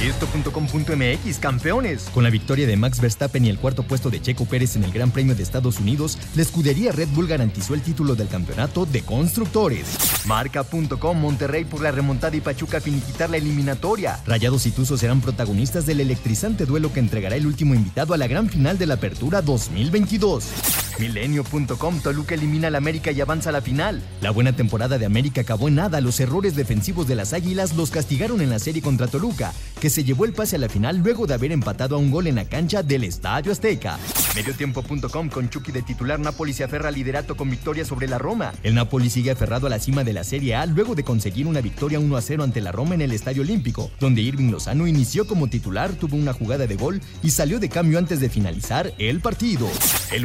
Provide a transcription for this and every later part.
Esto.com.mx, campeones. Con la victoria de Max Verstappen y el cuarto puesto de Checo Pérez en el Gran Premio de Estados Unidos, la escudería Red Bull garantizó el título del campeonato de constructores. Marca.com, Monterrey por la remontada y Pachuca finiquitar la eliminatoria. Rayados y Tuzos serán protagonistas del electrizante duelo que entregará el último invitado a la gran final de la Apertura 2022. Milenio.com, Toluca elimina al América y avanza a la final. La buena temporada de América acabó en nada. Los errores defensivos de las Águilas los castigaron en la serie contra Toluca, que se llevó el pase a la final luego de haber empatado a un gol en la cancha del Estadio Azteca. Mediotiempo.com, con Chucky de titular, Napoli se aferra al liderato con victoria sobre la Roma. El Napoli sigue aferrado a la cima de la Serie A luego de conseguir una victoria 1 a 0 ante la Roma en el Estadio Olímpico, donde Irving Lozano inició como titular, tuvo una jugada de gol y salió de cambio antes de finalizar el partido. El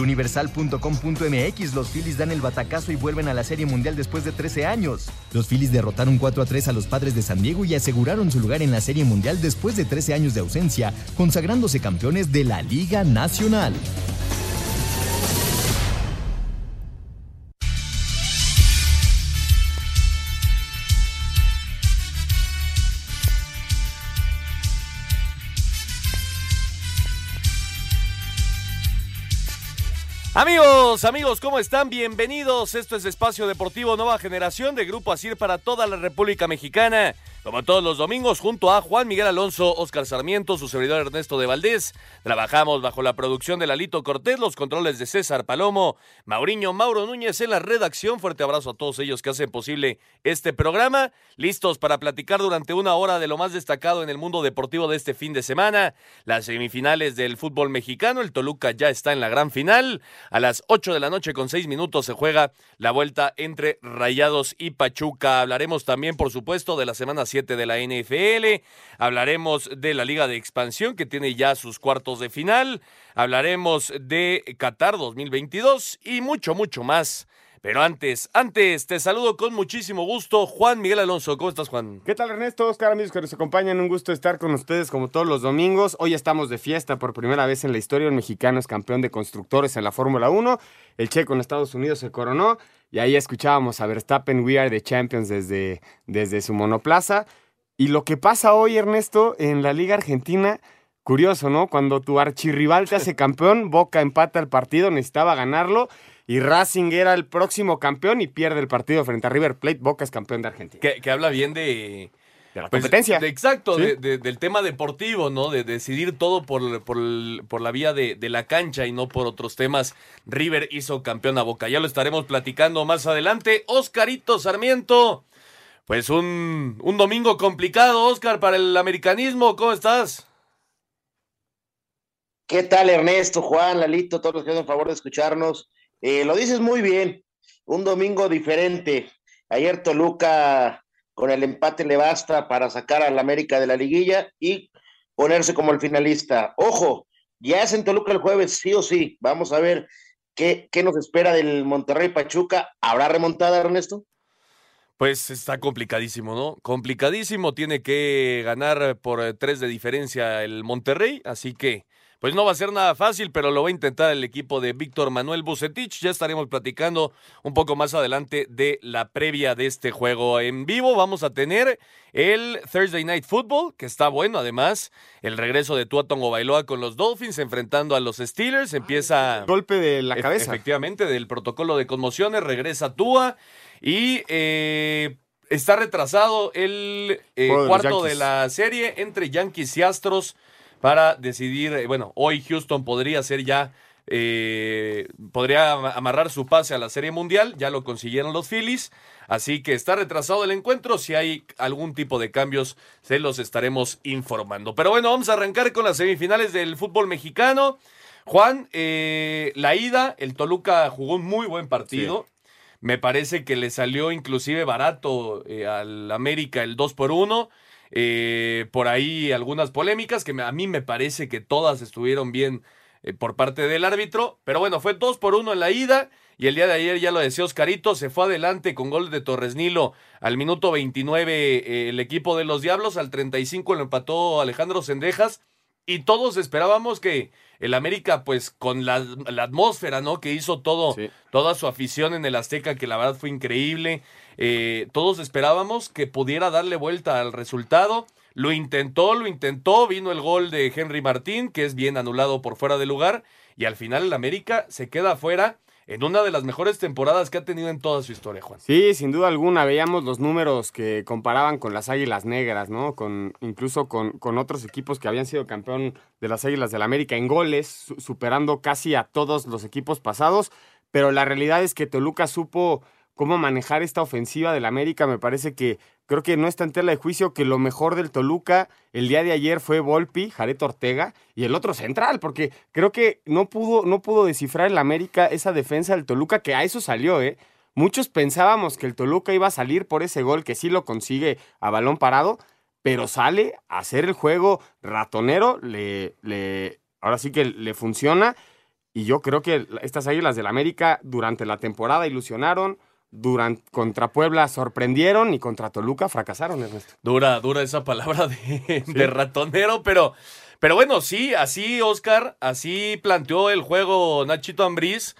Los Phillies dan el batacazo y vuelven a la Serie Mundial después de 13 años. Los Phillies derrotaron 4 a 3 a los padres de San Diego y aseguraron su lugar en la Serie Mundial después de 13 años de ausencia, consagrándose campeones de la Liga Nacional. Amigos, amigos, ¿cómo están? Bienvenidos. Esto es Espacio Deportivo Nueva Generación de Grupo Asir para toda la República Mexicana. Como todos los domingos, junto a Juan Miguel Alonso, Oscar Sarmiento, su servidor Ernesto de Valdés, trabajamos bajo la producción de Lalito Cortés, los controles de César Palomo, Mauriño Mauro Núñez en la redacción. Fuerte abrazo a todos ellos que hacen posible este programa. Listos para platicar durante una hora de lo más destacado en el mundo deportivo de este fin de semana. Las semifinales del fútbol mexicano. El Toluca ya está en la gran final. A las 8 de la noche con 6 minutos se juega la vuelta entre Rayados y Pachuca. Hablaremos también, por supuesto, de la semana de la NFL. Hablaremos de la Liga de Expansión que tiene ya sus cuartos de final. Hablaremos de Qatar 2022 y mucho, mucho más. Pero antes, antes, te saludo con muchísimo gusto, Juan Miguel Alonso. ¿Cómo estás, Juan? ¿Qué tal, Ernesto? Oscar, amigos que nos acompañan. Un gusto estar con ustedes como todos los domingos. Hoy estamos de fiesta por primera vez en la historia. Un mexicano es campeón de constructores en la Fórmula 1. El checo en Estados Unidos se coronó. Y ahí escuchábamos a Verstappen, We Are the Champions desde, desde su monoplaza. Y lo que pasa hoy, Ernesto, en la Liga Argentina, curioso, ¿no? Cuando tu archirrival te hace campeón, Boca empata el partido, necesitaba ganarlo. Y Racing era el próximo campeón y pierde el partido frente a River Plate. Boca es campeón de Argentina. Que, habla bien de, de la competencia. exacto, del tema deportivo, ¿no? De decidir todo por, por, la vía de, de, la cancha y no por otros temas. River hizo campeón a Boca. Ya lo estaremos platicando más adelante. Oscarito Sarmiento. Pues un, un domingo complicado, Oscar, para el americanismo. ¿Cómo estás? ¿Qué tal, Ernesto, Juan, Lalito, todos los que hacen favor de escucharnos? Eh, lo dices muy bien. Un domingo diferente. Ayer Toluca con el empate le basta para sacar al América de la liguilla y ponerse como el finalista. Ojo, ya es en Toluca el jueves, sí o sí. Vamos a ver qué, qué nos espera del Monterrey Pachuca. ¿Habrá remontada, Ernesto? Pues está complicadísimo, ¿no? Complicadísimo, tiene que ganar por eh, tres de diferencia el Monterrey, así que pues no va a ser nada fácil, pero lo va a intentar el equipo de Víctor Manuel Bucetich. Ya estaremos platicando un poco más adelante de la previa de este juego en vivo. Vamos a tener el Thursday Night Football, que está bueno además. El regreso de Tua Tongo Bailoa con los Dolphins enfrentando a los Steelers. Empieza... Golpe de la cabeza. Efectivamente, del protocolo de conmociones. Regresa Tua. Y eh, está retrasado el eh, cuarto de la serie entre Yankees y Astros para decidir, eh, bueno, hoy Houston podría ser ya, podría amarrar su pase a la Serie Mundial, ya lo consiguieron los Phillies, así que está retrasado el encuentro, si hay algún tipo de cambios se los estaremos informando. Pero bueno, vamos a arrancar con las semifinales del fútbol mexicano. Juan, la ida, el Toluca jugó un muy buen partido. Me parece que le salió inclusive barato eh, al América el 2 por 1. Eh, por ahí algunas polémicas que a mí me parece que todas estuvieron bien eh, por parte del árbitro. Pero bueno, fue 2 por 1 en la ida. Y el día de ayer, ya lo decía Oscarito, se fue adelante con gol de Torres Nilo al minuto 29 eh, el equipo de los Diablos, al 35 lo empató Alejandro Sendejas. Y todos esperábamos que el América, pues con la, atmósfera, ¿no? Que hizo todo, toda su afición en el Azteca, que la verdad fue increíble. Eh, todos esperábamos que pudiera darle vuelta al resultado. Lo intentó, lo intentó, vino el gol de Henry Martín, que es bien anulado por fuera de lugar, y al final el América se queda afuera en una de las mejores temporadas que ha tenido en toda su historia, Juan. Sí, sin duda alguna, veíamos los números que comparaban con las Águilas Negras, ¿no? Incluso con, con otros equipos que habían sido campeón de las Águilas del América en goles, superando casi a todos los equipos pasados, pero la realidad es que Toluca supo cómo manejar esta ofensiva del América. Me parece que creo que no está en tela de juicio que lo mejor del Toluca el día de ayer fue Volpi, Jared Ortega y el otro central, porque creo que no pudo, no pudo descifrar el América esa defensa del Toluca, que a eso salió, ¿eh? Muchos pensábamos que el Toluca iba a salir por ese gol que sí lo consigue a balón parado, pero sale a hacer el juego ratonero, le, le, ahora sí que le funciona. Y yo creo que estas águilas del América durante la temporada ilusionaron, durante, contra Puebla sorprendieron y contra Toluca fracasaron, Ernesto. Dura, dura esa palabra de, ratonero, pero, pero bueno, sí, así Oscar, así planteó el juego Nachito Ambriz.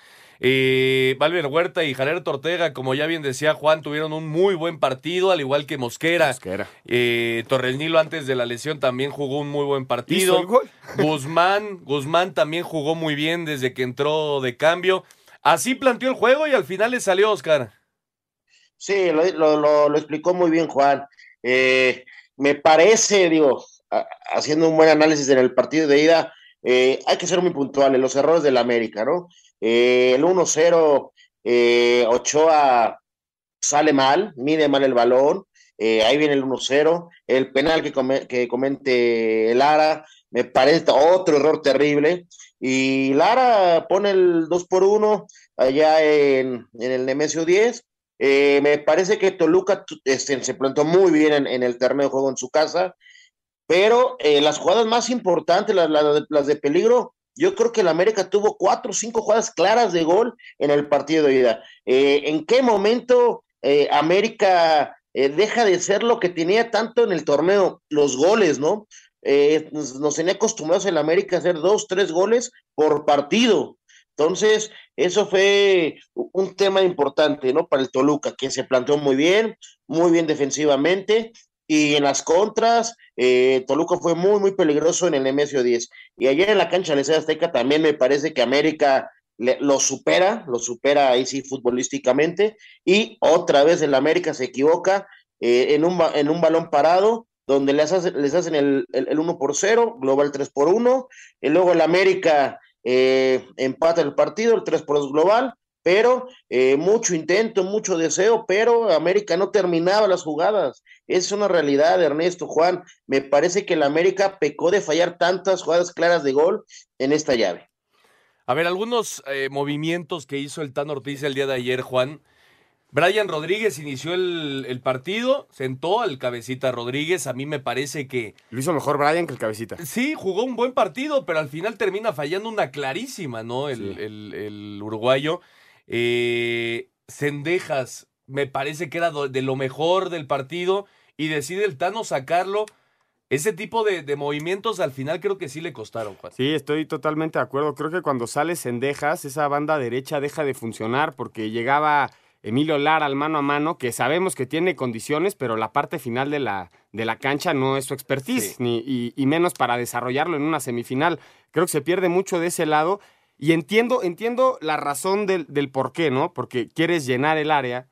Eh, Valver Huerta y Javier Tortega, como ya bien decía Juan, tuvieron un muy buen partido, al igual que Mosquera. Mosquera. Eh, Torres Nilo antes de la lesión también jugó un muy buen partido. Guzmán, Guzmán también jugó muy bien desde que entró de cambio. Así planteó el juego y al final le salió Oscar. Sí, lo, explicó muy bien Juan. Eh, me parece, digo, haciendo un buen análisis en el partido de ida, eh, hay que ser muy puntuales, los errores del América, ¿no? Eh, el 1-0, Ochoa sale mal, mide mal el balón, ahí viene el 1-0, el penal que, que comente Lara, me parece otro error terrible, y Lara pone el 2 por 1 allá en, en el Nemesio 10, eh, me parece que Toluca este, se plantó muy bien en, el terreno de juego en su casa, pero eh, las jugadas más importantes, las, de peligro, yo creo que el América tuvo cuatro o cinco jugadas claras de gol en el partido de ida. Eh, ¿En qué momento América deja de ser lo que tenía tanto en el torneo? Los goles, ¿no? nos, nos, tenía acostumbrados el América a hacer dos, tres goles por partido. Entonces, eso fue un tema importante, ¿no? Para el Toluca, que se planteó muy bien, muy bien defensivamente. Y en las contras, eh, Toluca fue muy, muy peligroso en el Nemesio 10. Y ayer en la cancha de Azteca también me parece que América lo supera, lo supera ahí sí futbolísticamente. Y otra vez el América se equivoca eh, en, un, en un balón parado, donde les, les hacen el, el, el 1 por 0, global 3 por 1. Y luego el América eh, empata el partido, el 3 por 2 global, pero eh, mucho intento, mucho deseo, pero América no terminaba las jugadas. Es una realidad, Ernesto Juan. Me parece que el América pecó de fallar tantas jugadas claras de gol en esta llave. A ver, algunos eh, movimientos que hizo el Tan Ortiz el día de ayer, Juan. Brian Rodríguez inició el, partido, sentó al cabecita Rodríguez. A mí me parece que. Lo hizo mejor Brian que el cabecita. Sí, jugó un buen partido, pero al final termina fallando una clarísima, ¿no? El, uruguayo. Eh, Cendejas, me parece que era de lo mejor del partido y decide el Tano sacarlo. Ese tipo de, de, movimientos al final creo que sí le costaron, Juan. Sí, estoy totalmente de acuerdo. Creo que cuando sale Cendejas, esa banda derecha deja de funcionar porque llegaba Emilio Lara al mano a mano, que sabemos que tiene condiciones, pero la parte final de la, de la cancha no es su expertise, ni, y, menos para desarrollarlo en una semifinal. Creo que se pierde mucho de ese lado. Y entiendo, entiendo la razón del, del por qué, ¿no? Porque quieres llenar el área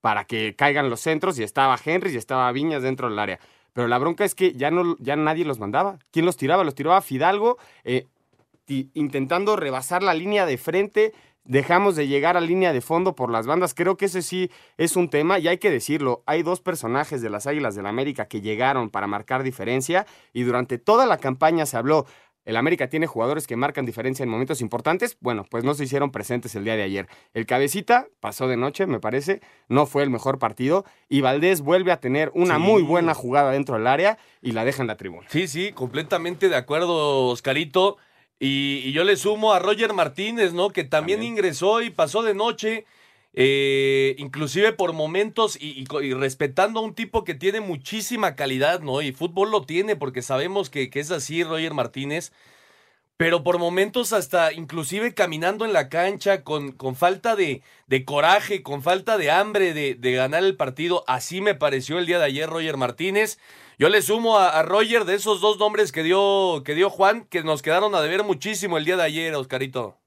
para que caigan los centros, y estaba Henry y estaba Viñas dentro del área. Pero la bronca es que ya, no, ya nadie los mandaba. ¿Quién los tiraba? Los tiraba Fidalgo, eh, intentando rebasar la línea de frente dejamos de llegar a línea de fondo por las bandas. Creo que ese sí es un tema y hay que decirlo. Hay dos personajes de las Águilas del la América que llegaron para marcar diferencia y durante toda la campaña se habló. El América tiene jugadores que marcan diferencia en momentos importantes. Bueno, pues no se hicieron presentes el día de ayer. El cabecita pasó de noche, me parece. No fue el mejor partido. Y Valdés vuelve a tener una muy buena jugada dentro del área y la deja en la tribuna. Sí, sí, completamente de acuerdo, Oscarito. Y, yo le sumo a Roger Martínez, ¿no? Que también, ingresó y pasó de noche, eh, inclusive por momentos y, respetando a un tipo que tiene muchísima calidad, ¿no? Y fútbol lo tiene porque sabemos que, que es así Roger Martínez pero por momentos hasta inclusive caminando en la cancha con, con falta de, de, coraje, con falta de hambre de, de, ganar el partido. Así me pareció el día de ayer Roger Martínez. Yo le sumo a, Roger de esos dos nombres que dio, que dio Juan, que nos quedaron a deber muchísimo el día de ayer, Oscarito.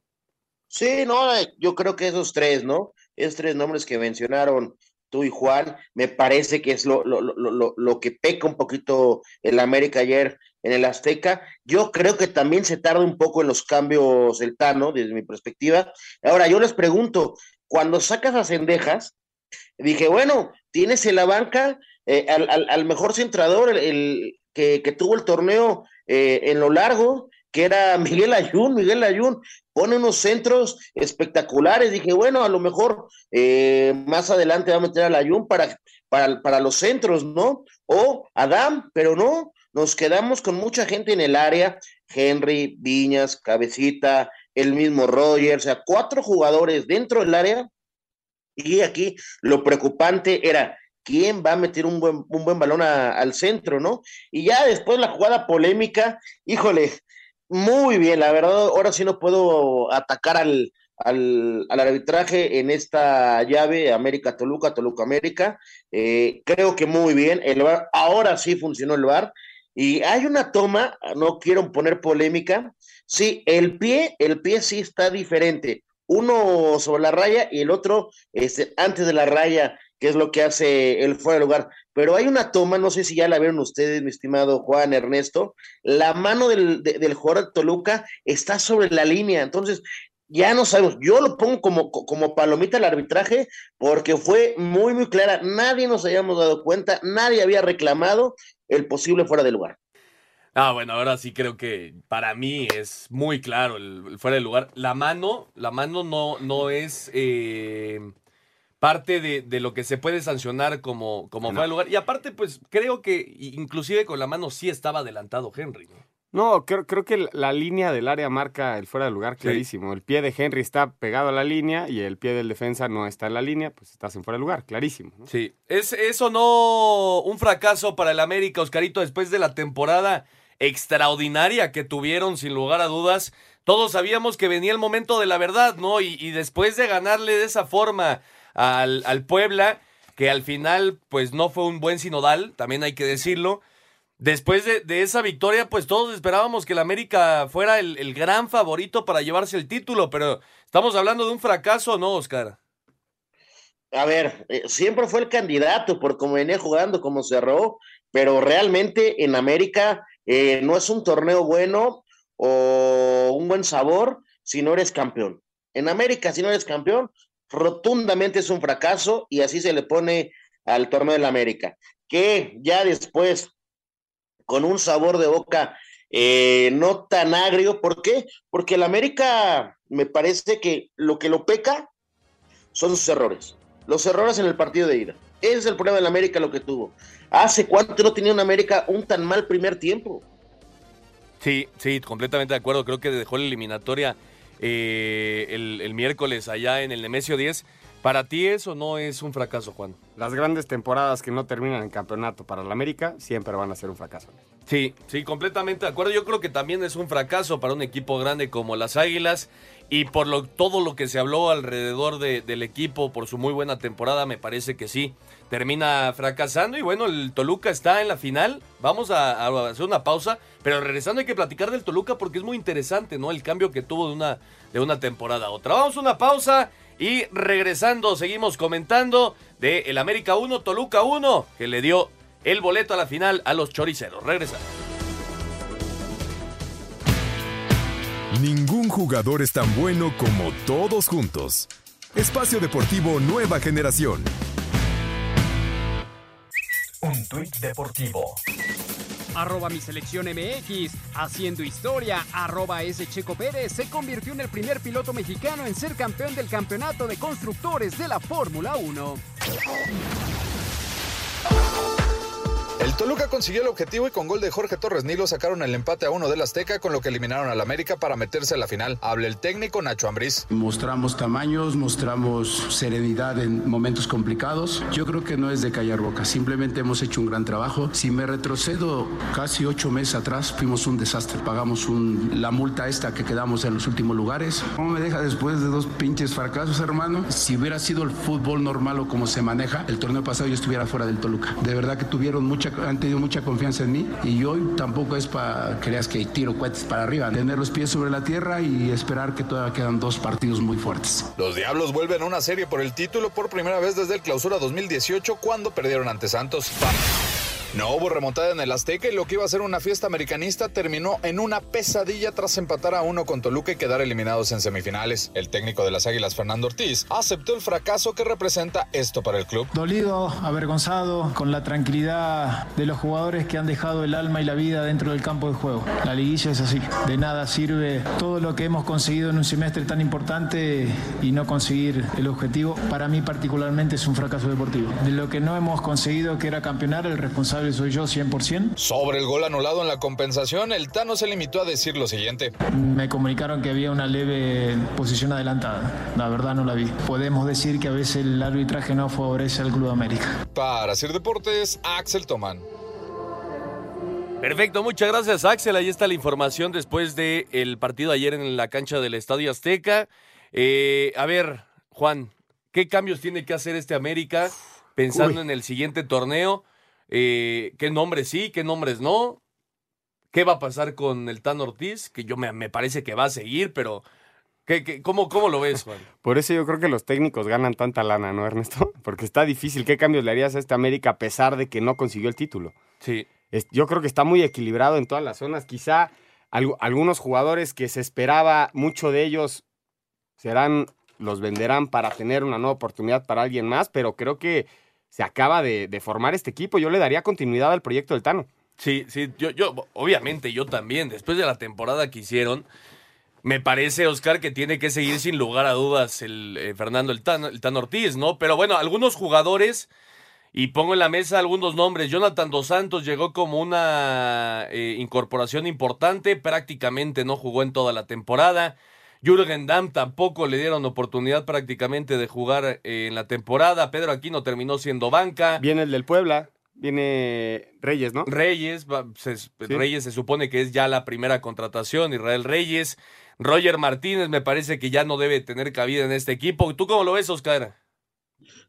Sí, no, yo creo que esos tres, ¿no? Esos tres nombres que mencionaron tú y Juan, me parece que es lo, lo, lo, lo que peca un poquito el América ayer en el Azteca. Yo creo que también se tarda un poco en los cambios el Tano, desde mi perspectiva. Ahora, yo les pregunto, cuando sacas a Cendejas, dije, bueno, tienes en la banca eh, al, mejor centrador, el, que, tuvo el torneo eh, en lo largo, que era Miguel Ayun, Miguel Ayun pone unos centros espectaculares. Dije, bueno, a lo mejor eh, más adelante va a meter al Ayun para, para, para los centros, ¿no? O Adam, pero no, nos quedamos con mucha gente en el área, Henry, Viñas, Cabecita, el mismo Roger, o sea, cuatro jugadores dentro del área. Y aquí lo preocupante era quién va a meter un buen, un buen balón al centro, ¿no? Y ya después la jugada polémica, híjole, muy bien, la verdad, ahora sí no puedo atacar al, al, arbitraje en esta llave América-Toluca, Toluca-América. Eh, creo que muy bien, el VAR, ahora sí funcionó el VAR. Y hay una toma, no quiero poner polémica, sí, el pie, el pie sí está diferente. Uno sobre la raya y el otro este, antes de la raya, que es lo que hace el fuera de lugar. Pero hay una toma, no sé si ya la vieron ustedes, mi estimado Juan Ernesto, la mano del, del jugador de Toluca está sobre la línea. Entonces, ya no sabemos. Yo lo pongo como, como palomita al arbitraje porque fue muy, muy clara. Nadie nos habíamos dado cuenta, nadie había reclamado el posible fuera de lugar. Ah, bueno, ahora sí creo que para mí es muy claro el, fuera de lugar. La mano, la mano no, no es eh, parte de, lo que se puede sancionar como, como fuera de lugar. Y aparte, pues creo que inclusive con la mano sí estaba adelantado Henry. ¿no? No, creo, creo que la línea del área marca el fuera de lugar clarísimo. El pie de Henry está pegado a la línea y el pie del defensa no está en la línea, pues estás en fuera de lugar, clarísimo. Sí, es eso no un fracaso para el América, Oscarito, después de la temporada extraordinaria que tuvieron, sin lugar a dudas. Todos sabíamos que venía el momento de la verdad, ¿no? Y, después de ganarle de esa forma al, al Puebla, que al final, pues no fue un buen sinodal, también hay que decirlo Después de, esa victoria, pues todos esperábamos que el América fuera el, gran favorito para llevarse el título, pero estamos hablando de un fracaso, ¿no, Oscar? A ver, eh, siempre fue el candidato por cómo venía jugando, cómo cerró, pero realmente en América eh, no es un torneo bueno o un buen sabor si no eres campeón. En América, si no eres campeón, rotundamente es un fracaso y así se le pone al torneo de la América. Que ya después con un sabor de boca eh, no tan agrio. ¿Por qué? Porque el América me parece que lo que lo peca son sus errores. Los errores en el partido de ida. Ese es el problema del América lo que tuvo. ¿Hace cuánto no tenía un América un tan mal primer tiempo? Sí, sí, completamente de acuerdo. Creo que dejó la eliminatoria eh, el, el, miércoles allá en el Nemesio 10 ¿Para ti eso no es un fracaso, Juan? Las grandes temporadas que no terminan en campeonato para la América siempre van a ser un fracaso. Sí, sí, completamente de acuerdo. Yo creo que también es un fracaso para un equipo grande como las Águilas y por lo, todo lo que se habló alrededor del equipo por su muy buena temporada, me parece que sí, termina fracasando y bueno, el Toluca está en la final. Vamos a, a hacer una pausa, pero regresando hay que platicar del Toluca porque es muy interesante, ¿no? El cambio que tuvo de una, de una temporada a otra. Vamos a una pausa. Y regresando, seguimos comentando de el América 1, Toluca 1, que le dio el boleto a la final a los choriceros. Regresamos. Ningún jugador es tan bueno como todos juntos. Espacio Deportivo Nueva Generación. Un tuit deportivo arroba mi selección MX, haciendo historia, arroba S. Checo Pérez se convirtió en el primer piloto mexicano en ser campeón del campeonato de constructores de la Fórmula 1. El Toluca consiguió el objetivo y con gol de Jorge Torres Nilo sacaron el empate a uno del Azteca, con lo que eliminaron al América para meterse a la final. Habla el técnico Nacho Ambriz. Mostramos tamaños, mostramos serenidad en momentos complicados. Yo creo que no es de callar boca, simplemente hemos hecho un gran trabajo. Si me retrocedo casi ocho meses atrás, fuimos un desastre. Pagamos la multa esta que quedamos en los últimos lugares. ¿Cómo me deja después de dos pinches fracasos, hermano? Si hubiera sido el fútbol normal o como se maneja, el torneo pasado yo estuviera fuera del Toluca. De verdad que tuvieron han tenido mucha confianza en mí y hoy tampoco es para creas que tiro cohetes para arriba, tener los pies sobre la tierra y esperar que todavía quedan dos partidos muy fuertes. Los Diablos vuelven a una serie por el título por primera vez desde el clausura 2018 cuando perdieron ante Santos. No hubo remontada en el Azteca y lo que iba a ser una fiesta americanista terminó en una pesadilla tras empatar a uno con Toluca y quedar eliminados en semifinales. El técnico de las Águilas, Fernando Ortiz, aceptó el fracaso que representa esto para el club. Dolido, avergonzado, con la tranquilidad de los jugadores que han dejado el alma y la vida dentro del campo de juego. La liguilla es así. De nada sirve todo lo que hemos conseguido en un semestre tan importante y no conseguir el objetivo. Para mí particularmente es un fracaso deportivo. De lo que no hemos conseguido, que era campeonar, el responsable soy yo 100%. Sobre el gol anulado en la compensación, el Tano se limitó a decir lo siguiente. Me comunicaron que había una leve posición adelantada. La verdad no la vi. Podemos decir que a veces el arbitraje no favorece al Club América. Para hacer deportes, Axel Tomán. Perfecto, muchas gracias Axel. Ahí está la información después del el partido ayer en la cancha del Estadio Azteca. Eh, a ver, Juan, ¿qué cambios tiene que hacer este América pensando en el siguiente torneo? Eh, qué nombres sí, qué nombres no. ¿Qué va a pasar con el Tan Ortiz? Que yo me, parece que va a seguir, pero ¿qué, cómo, ¿cómo, lo ves, Juan? Por eso yo creo que los técnicos ganan tanta lana, ¿no, Ernesto? Porque está difícil. ¿Qué cambios le harías a este América a pesar de que no consiguió el título? Sí. yo creo que está muy equilibrado en todas las zonas. Quizá algunos jugadores que se esperaba mucho de ellos serán, los venderán para tener una nueva oportunidad para alguien más, pero creo que se acaba de, formar este equipo. Yo le daría continuidad al proyecto del Tano. Sí, sí, yo, yo, obviamente yo también, después de la temporada que hicieron, me parece, Oscar, que tiene que seguir sin lugar a dudas el eh, Fernando el Tano, el Tano Ortiz, ¿no? Pero bueno, algunos jugadores, y pongo en la mesa algunos nombres, Jonathan Dos Santos llegó como una eh, incorporación importante, prácticamente no jugó en toda la temporada. Jürgen Damm tampoco le dieron oportunidad prácticamente de jugar eh, en la temporada. Pedro Aquino terminó siendo banca. Viene el del Puebla. Viene Reyes, ¿no? Reyes, Reyes se supone que es ya la primera contratación, Israel Reyes. Roger Martínez me parece que ya no debe tener cabida en este equipo. ¿Tú cómo lo ves, Oscar?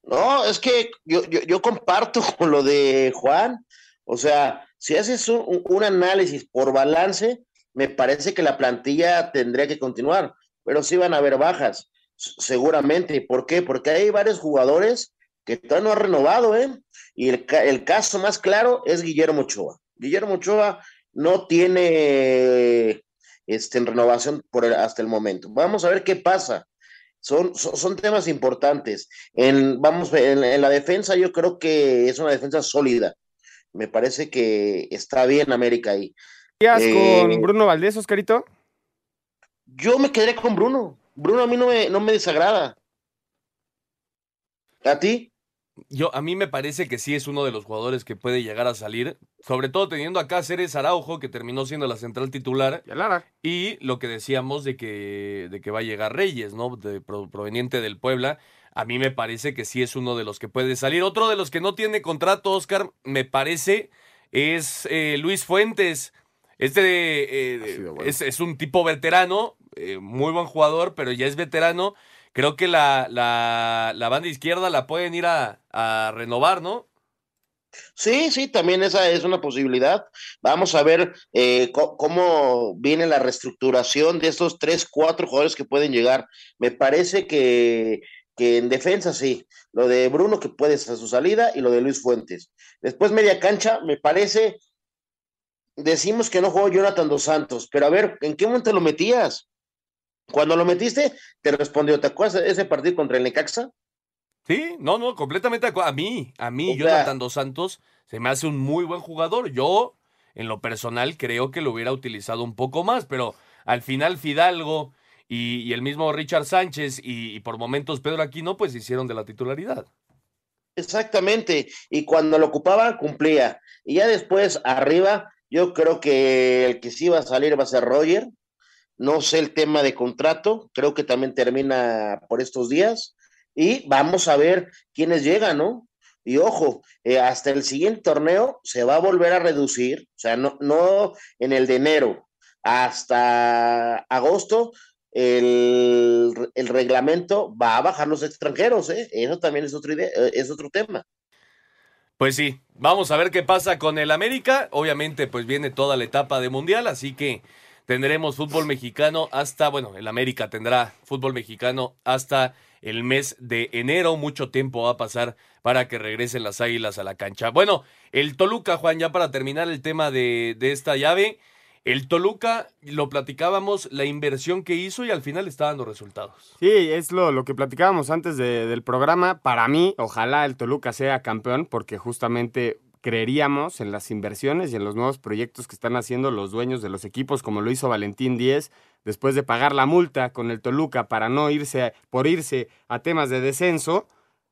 No, es que yo, yo, comparto con lo de Juan. O sea, si haces un, análisis por balance, me parece que la plantilla tendría que continuar pero sí van a haber bajas, seguramente. ¿Por qué? Porque hay varios jugadores que todavía no han renovado, ¿eh? Y el, caso más claro es Guillermo Ochoa. Guillermo Ochoa no tiene este, en renovación por hasta el momento. Vamos a ver qué pasa. Son, son, temas importantes. En, vamos, en, la defensa yo creo que es una defensa sólida. Me parece que está bien América ahí. ¿Qué eh, con Bruno Valdés, Oscarito? Yo me quedaré con Bruno. Bruno a mí no me, no me desagrada. ¿A ti? Yo, a mí me parece que sí es uno de los jugadores que puede llegar a salir, sobre todo teniendo acá a Ceres Araujo, que terminó siendo la central titular, y, y lo que decíamos de que, de que va a llegar Reyes, ¿no? De, proveniente del Puebla. A mí me parece que sí es uno de los que puede salir. Otro de los que no tiene contrato, Oscar, me parece, es eh, Luis Fuentes. Este eh, es, un tipo veterano, eh, muy buen jugador, pero ya es veterano. Creo que la, la, banda izquierda la pueden ir a, renovar, ¿no? Sí, sí, también esa es una posibilidad. Vamos a ver eh, cómo viene la reestructuración de estos tres, cuatro jugadores que pueden llegar. Me parece que, que en defensa sí, lo de Bruno que puede ser su salida y lo de Luis Fuentes. Después media cancha, me parece decimos que no jugó Jonathan Dos Santos, pero a ver, ¿en qué momento lo metías? Cuando lo metiste, te respondió, ¿te acuerdas de ese partido contra el Necaxa? Sí, no, no, completamente A mí, a mí, Jonathan Dos Santos se me hace un muy buen jugador. Yo, en lo personal, creo que lo hubiera utilizado un poco más, pero al final Fidalgo y, el mismo Richard Sánchez y, y por momentos Pedro Aquino, pues hicieron de la titularidad. Exactamente, y cuando lo ocupaba, cumplía. Y ya después, arriba, yo creo que el que sí va a salir va a ser Roger. No sé el tema de contrato, creo que también termina por estos días. Y vamos a ver quiénes llegan, ¿no? Y ojo, eh, hasta el siguiente torneo se va a volver a reducir, o sea, no, no en el de enero, hasta agosto el, el, reglamento va a bajar los extranjeros, ¿eh? Eso también es otro, idea, eh, es otro tema. Pues sí, vamos a ver qué pasa con el América. Obviamente, pues viene toda la etapa de Mundial, así que tendremos fútbol mexicano hasta, bueno, el América tendrá fútbol mexicano hasta el mes de enero. Mucho tiempo va a pasar para que regresen las águilas a la cancha. Bueno, el Toluca, Juan, ya para terminar el tema de, de esta llave. El Toluca, lo platicábamos, la inversión que hizo y al final está dando resultados. Sí, es lo, lo que platicábamos antes del programa. Para mí, ojalá el Toluca sea campeón porque justamente creeríamos en las inversiones y en los nuevos proyectos que están haciendo los dueños de los equipos, como lo hizo Valentín Díez, después de pagar la multa con el Toluca para no irse, por irse a temas de descenso.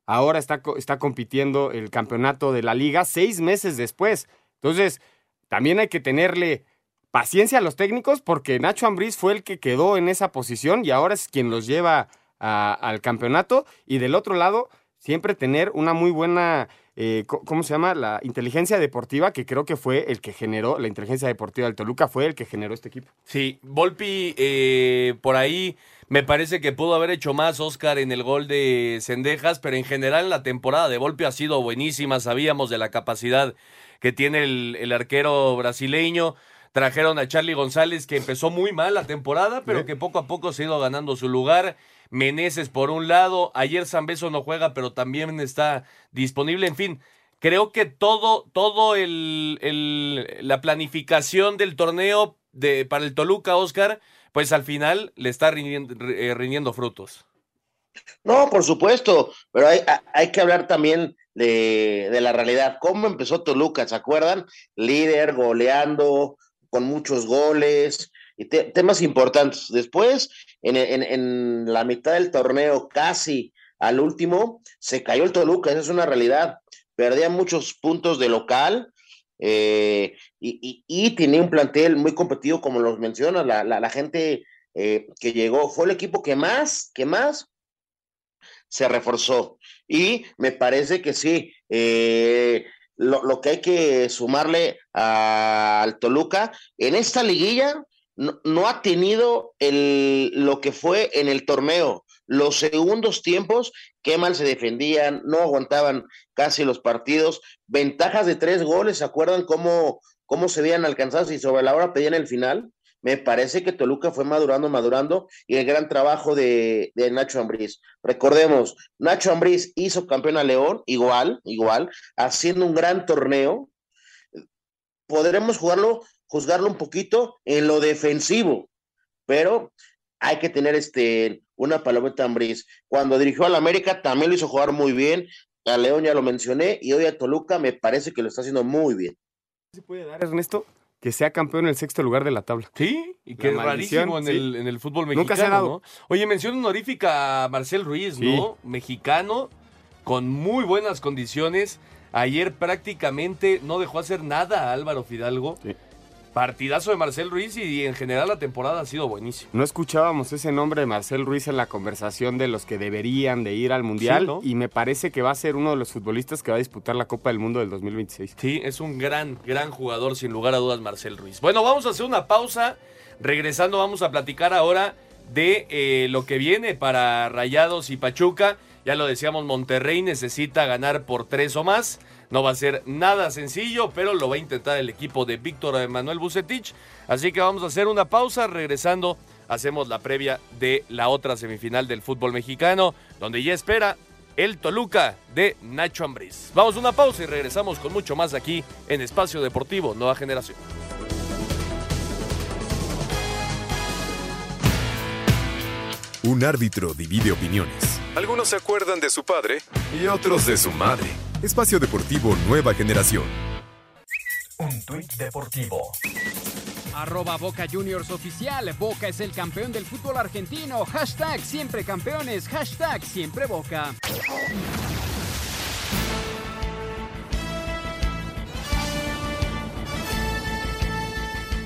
Ahora está, está compitiendo el campeonato de la liga seis meses después. Entonces, también hay que tenerle paciencia a los técnicos porque Nacho Ambriz fue el que quedó en esa posición y ahora es quien los lleva al campeonato. Y del otro lado, siempre tener una muy buena, eh, ¿cómo se llama? La inteligencia deportiva, que creo que fue el que generó, la inteligencia deportiva del Toluca fue el que generó este equipo. Sí, Volpi eh, por ahí me parece que pudo haber hecho más Oscar en el gol de Cendejas, pero en general la temporada de Volpi ha sido buenísima, sabíamos de la capacidad que tiene el, el arquero brasileño. Trajeron a Charlie González, que empezó muy mal la temporada, pero que poco a poco se ha ido ganando su lugar. Meneses por un lado. Ayer Beso no juega, pero también está disponible. En fin, creo que todo, todo el, la planificación del torneo de, para el Toluca, Oscar, pues al final le está rindiendo, eh, rindiendo frutos. No, por supuesto, pero hay, hay que hablar también de, de, la realidad. ¿Cómo empezó Toluca? ¿Se acuerdan? Líder, goleando, con muchos goles y temas importantes. Después, en, la mitad del torneo, casi al último, se cayó el Toluca, esa es una realidad. Perdía muchos puntos de local eh, y, tenía un plantel muy competitivo, como los menciona, la, gente eh, que llegó fue el equipo que más, que más se reforzó. Y me parece que sí, eh, lo, que hay que sumarle al Toluca, en esta liguilla no, ha tenido el, lo que fue en el torneo. Los segundos tiempos, qué mal se defendían, no aguantaban casi los partidos. Ventajas de tres goles, ¿se acuerdan cómo, cómo se habían alcanzado y sobre la hora pedían el final? Me parece que Toluca fue madurando, madurando y el gran trabajo de, Nacho Ambriz. Recordemos, Nacho Ambriz hizo campeón a León, igual, igual, haciendo un gran torneo. Podremos jugarlo, juzgarlo un poquito en lo defensivo, pero hay que tener este una palometa Ambriz. Cuando dirigió al América también lo hizo jugar muy bien. A León ya lo mencioné y hoy a Toluca me parece que lo está haciendo muy bien. ¿Se puede dar, Ernesto? Que sea campeón en el sexto lugar de la tabla. Sí, y que es rarísimo en, el, en el fútbol mexicano. Nunca se ha dado. ¿no? Oye, mención honorífica a Marcel Ruiz, ¿no? Mexicano, con muy buenas condiciones. Ayer prácticamente no dejó hacer nada a Álvaro Fidalgo. Sí. Partidazo de Marcel Ruiz y en general la temporada ha sido buenísima. No escuchábamos ese nombre de Marcel Ruiz en la conversación de los que deberían de ir al Mundial y me parece que va a ser uno de los futbolistas que va a disputar la Copa del Mundo del 2026. Sí, es un gran, gran jugador sin lugar a dudas Marcel Ruiz. Bueno, vamos a hacer una pausa. Regresando vamos a platicar ahora de eh, lo que viene para Rayados y Pachuca. Ya lo decíamos, Monterrey necesita ganar por tres o más. No va a ser nada sencillo, pero lo va a intentar el equipo de Víctor Emanuel Bucetich. Así que vamos a hacer una pausa. Regresando, hacemos la previa de la otra semifinal del fútbol mexicano, donde ya espera el Toluca de Nacho Ambriz. Vamos a una pausa y regresamos con mucho más aquí en Espacio Deportivo Nueva Generación. Un árbitro divide opiniones. Algunos se acuerdan de su padre y otros de su madre. Espacio Deportivo Nueva Generación. Un tuit deportivo. Arroba Boca Juniors Oficial. Boca es el campeón del fútbol argentino. Hashtag siempre campeones. Hashtag siempre Boca.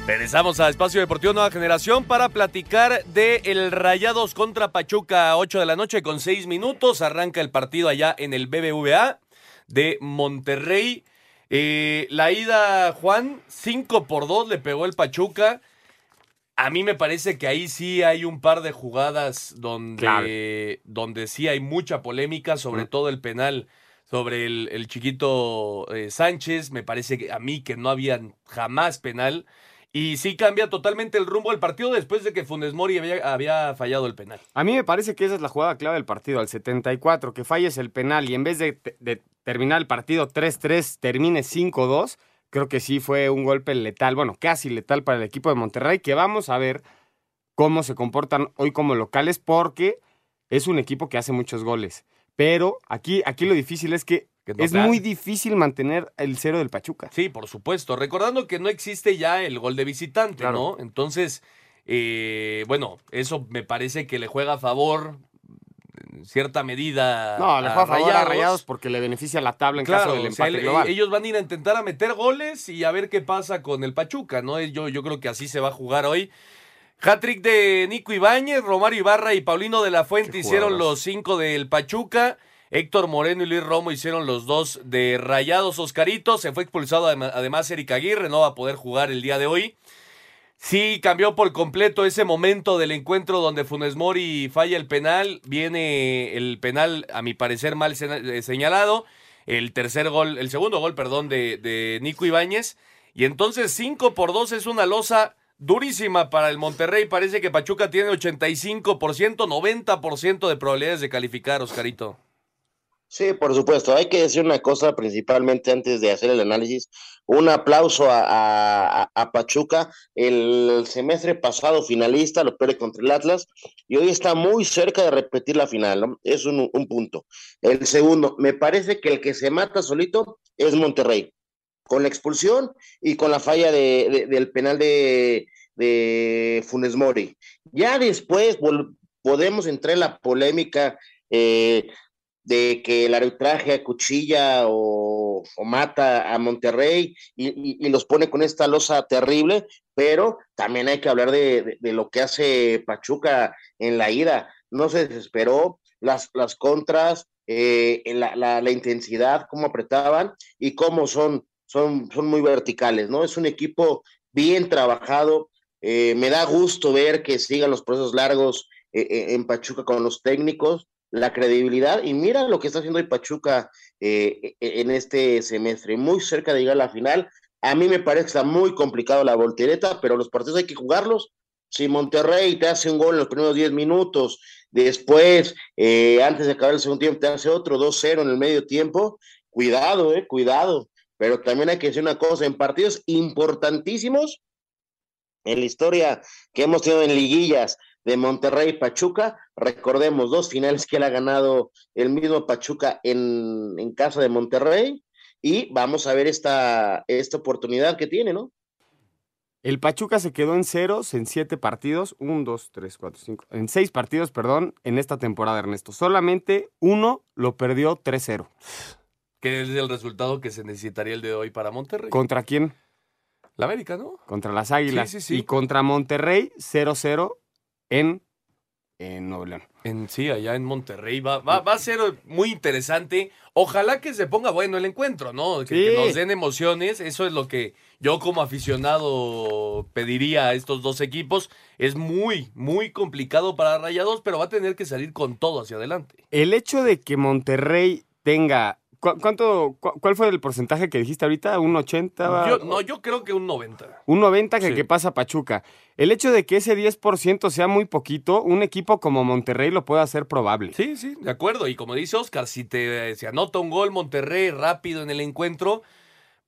Regresamos a Espacio Deportivo Nueva Generación para platicar de el Rayados contra Pachuca a 8 de la noche con 6 minutos. Arranca el partido allá en el BBVA de Monterrey. Eh, la ida, Juan, 5 por 2 le pegó el Pachuca. A mí me parece que ahí sí hay un par de jugadas donde, donde sí hay mucha polémica, sobre todo el penal sobre el, chiquito eh, Sánchez. Me parece que a mí que no había jamás penal. Y sí cambia totalmente el rumbo del partido después de que Funes Mori había, fallado el penal. A mí me parece que esa es la jugada clave del partido, al 74, que falles el penal y en vez de, terminar el partido 3-3, termine 5-2. Creo que sí fue un golpe letal, bueno, casi letal para el equipo de Monterrey, que vamos a ver cómo se comportan hoy como locales, porque es un equipo que hace muchos goles. Pero aquí, aquí lo difícil es que es muy difícil mantener el cero del Pachuca. Sí, por supuesto. Recordando que no existe ya el gol de visitante, ¿no? Entonces, eh, bueno, eso me parece que le juega a favor en cierta medida. No, le juega a, favor a Rayados porque le beneficia la tabla en caso del empate global. Ellos van a ir a intentar a meter goles y a ver qué pasa con el Pachuca, ¿no? Yo, yo creo que así se va a jugar hoy. Hat-trick de Nico Ibáñez, Romario Ibarra y Paulino de la Fuente hicieron los cinco del Pachuca. Héctor Moreno y Luis Romo hicieron los dos de Rayados Oscarito. Se fue expulsado además Eric Aguirre, no va a poder jugar el día de hoy. Sí, cambió por completo ese momento del encuentro donde Funes Mori falla el penal. Viene el penal, a mi parecer, mal eh, señalado. El tercer gol, el segundo gol, perdón, de, de Nico Ibáñez. Y entonces 5 por 2 es una losa durísima para el Monterrey. Parece que Pachuca tiene 85%, 90% de probabilidades de calificar, Oscarito. Sí, por supuesto. Hay que decir una cosa principalmente antes de hacer el análisis. Un aplauso a, Pachuca. El semestre pasado finalista, lo pierde contra el Atlas y hoy está muy cerca de repetir la final. ¿no? Es un, punto. El segundo, me parece que el que se mata solito es Monterrey. Con la expulsión y con la falla del penal de, de Funes Mori. Ya después podemos entrar en la polémica. Eh, de que el arbitraje acuchilla o, o mata a Monterrey y, los pone con esta losa terrible, pero también hay que hablar de, lo que hace Pachuca en la ida. No se desesperó, las, las contras, eh, la, la, intensidad, cómo apretaban y cómo son, son, son muy verticales, ¿no? Es un equipo bien trabajado. Eh, me da gusto ver que sigan los procesos largos eh, en Pachuca con los técnicos la credibilidad y mira lo que está haciendo el Pachuca eh, e, en este semestre, muy cerca de llegar a la final. A mí me parece que está muy complicado la voltereta, pero los partidos hay que jugarlos. Si Monterrey te hace un gol en los primeros 10 minutos, después, eh, antes de acabar el segundo tiempo, te hace otro 2-0 en el medio tiempo, cuidado, eh, cuidado. Pero también hay que decir una cosa, en partidos importantísimos, en la historia que hemos tenido en liguillas, de Monterrey Pachuca. Recordemos, dos finales que él ha ganado el mismo Pachuca en, en casa de Monterrey. Y vamos a ver esta, esta oportunidad que tiene, ¿no? El Pachuca se quedó en ceros en siete partidos, un, dos, tres, cuatro, cinco, en seis partidos, perdón, en esta temporada, Ernesto. Solamente uno lo perdió 3-0. ¿Qué es el resultado que se necesitaría el de hoy para Monterrey? ¿Contra quién? La América, ¿no? Contra las Águilas. Sí, sí, sí. Y contra Monterrey, 0-0 en, en Nuevo León. En, sí, allá en Monterrey. Va, va, a ser muy interesante. Ojalá que se ponga bueno el encuentro, ¿no? Que, nos den emociones. Eso es lo que yo como aficionado pediría a estos dos equipos. Es muy, muy complicado para Rayados, pero va a tener que salir con todo hacia adelante. El hecho de que Monterrey tenga ¿Cuánto, ¿Cuál fue el porcentaje que dijiste ahorita? ¿Un 80? Yo, no, yo creo que un 90. Un 90 que, pasa Pachuca. El hecho de que ese 10% sea muy poquito, un equipo como Monterrey lo puede hacer probable. Sí, sí, de acuerdo. Y como dice Oscar, si te se anota un gol Monterrey rápido en el encuentro,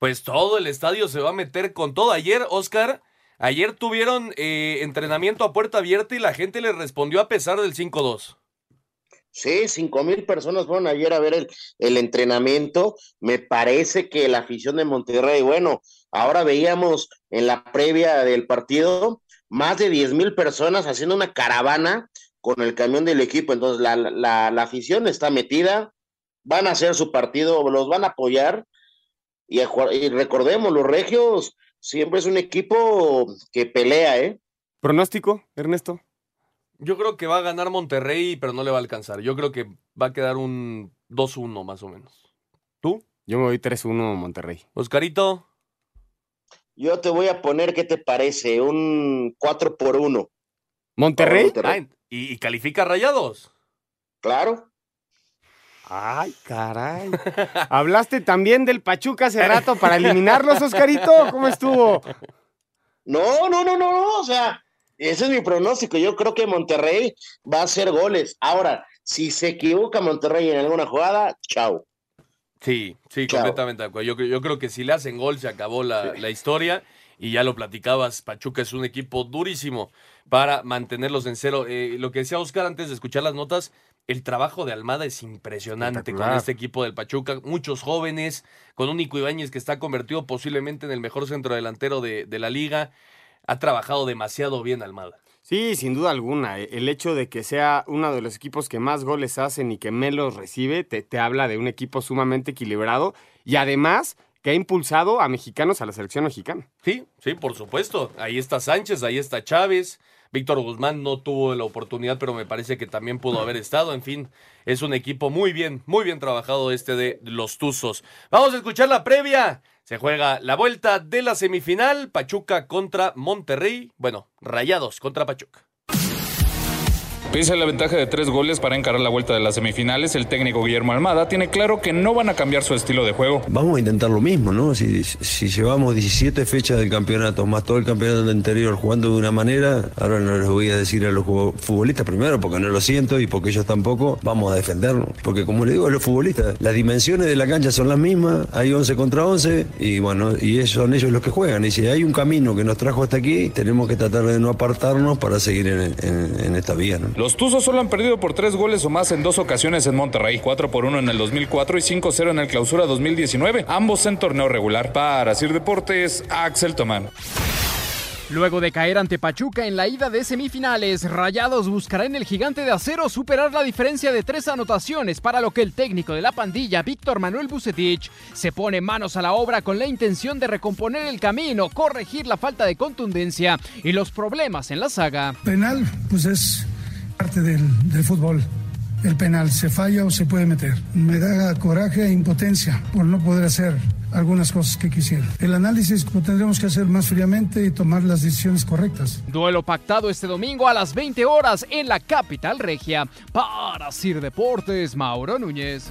pues todo el estadio se va a meter con todo. Ayer, Oscar, ayer tuvieron eh, entrenamiento a puerta abierta y la gente le respondió a pesar del 5-2. Sí, cinco mil personas fueron ayer a ver el, el, entrenamiento. Me parece que la afición de Monterrey, bueno, ahora veíamos en la previa del partido más de diez mil personas haciendo una caravana con el camión del equipo. Entonces, la, la, la afición está metida, van a hacer su partido, los van a apoyar. Y, y recordemos, los regios siempre es un equipo que pelea, ¿eh? ¿Pronóstico, Ernesto? Yo creo que va a ganar Monterrey, pero no le va a alcanzar. Yo creo que va a quedar un 2-1 más o menos. ¿Tú? Yo me voy 3-1 Monterrey. Oscarito. Yo te voy a poner, ¿qué te parece? Un 4 por 1. ¿Monterrey? Monterrey. Ah, ¿y, y califica rayados? Claro. Ay, caray. ¿Hablaste también del Pachuca hace rato para eliminarlos, Oscarito? ¿Cómo estuvo? No, no, no, no, no. O sea, ese es mi pronóstico. Yo creo que Monterrey va a hacer goles. Ahora, si se equivoca Monterrey en alguna jugada, chao. Sí, sí, Chao. completamente de acuerdo. Yo, yo creo que si le hacen gol se acabó la, la historia y ya lo platicabas, Pachuca es un equipo durísimo para mantenerlos en cero. Eh, lo que decía Oscar antes de escuchar las notas, el trabajo de Almada es impresionante con este equipo del Pachuca. Muchos jóvenes, con un Nico Ibáñez que está convertido posiblemente en el mejor centro delantero de, de la liga. Ha trabajado demasiado bien Almada. Sí, sin duda alguna. El hecho de que sea uno de los equipos que más goles hacen y que menos recibe, te, te habla de un equipo sumamente equilibrado y además que ha impulsado a mexicanos a la selección mexicana. Sí, sí, por supuesto. Ahí está Sánchez, ahí está Chávez. Víctor Guzmán no tuvo la oportunidad, pero me parece que también pudo haber estado. En fin, es un equipo muy bien, muy bien trabajado este de los Tuzos. Vamos a escuchar la previa. Se juega la vuelta de la semifinal, Pachuca contra Monterrey. Bueno, Rayados contra Pachuca. Pese a la ventaja de tres goles para encarar la vuelta de las semifinales, el técnico Guillermo Almada tiene claro que no van a cambiar su estilo de juego. Vamos a intentar lo mismo, ¿no? Si, llevamos 17 fechas del campeonato, más todo el campeonato anterior jugando de una manera, ahora no les voy a decir a los futbolistas primero porque no lo siento y porque ellos tampoco, vamos a defendernos. Porque como le digo a los futbolistas, las dimensiones de la cancha son las mismas, hay 11 contra 11 y bueno, y son ellos los que juegan. Y si hay un camino que nos trajo hasta aquí, tenemos que tratar de no apartarnos para seguir en, en- en esta vía, ¿no? Los Tuzos solo han perdido por tres goles o más en dos ocasiones en Monterrey, 4 por 1 en el 2004 y 5-0 en el clausura 2019, ambos en torneo regular. Para Sir Deportes, Axel Tomán. Luego de caer ante Pachuca en la ida de semifinales, Rayados buscará en el gigante de acero superar la diferencia de tres anotaciones, para lo que el técnico de la pandilla, Víctor Manuel Bucetich, se pone manos a la obra con la intención de recomponer el camino, corregir la falta de contundencia y los problemas en la saga. Penal, pues es parte del, del fútbol. El penal se falla o se puede meter. Me da coraje e impotencia por no poder hacer algunas cosas que quisiera. El análisis lo tendremos que hacer más fríamente y tomar las decisiones correctas. Duelo pactado este domingo a las 20 horas en la capital regia. Para Sir Deportes, Mauro Núñez.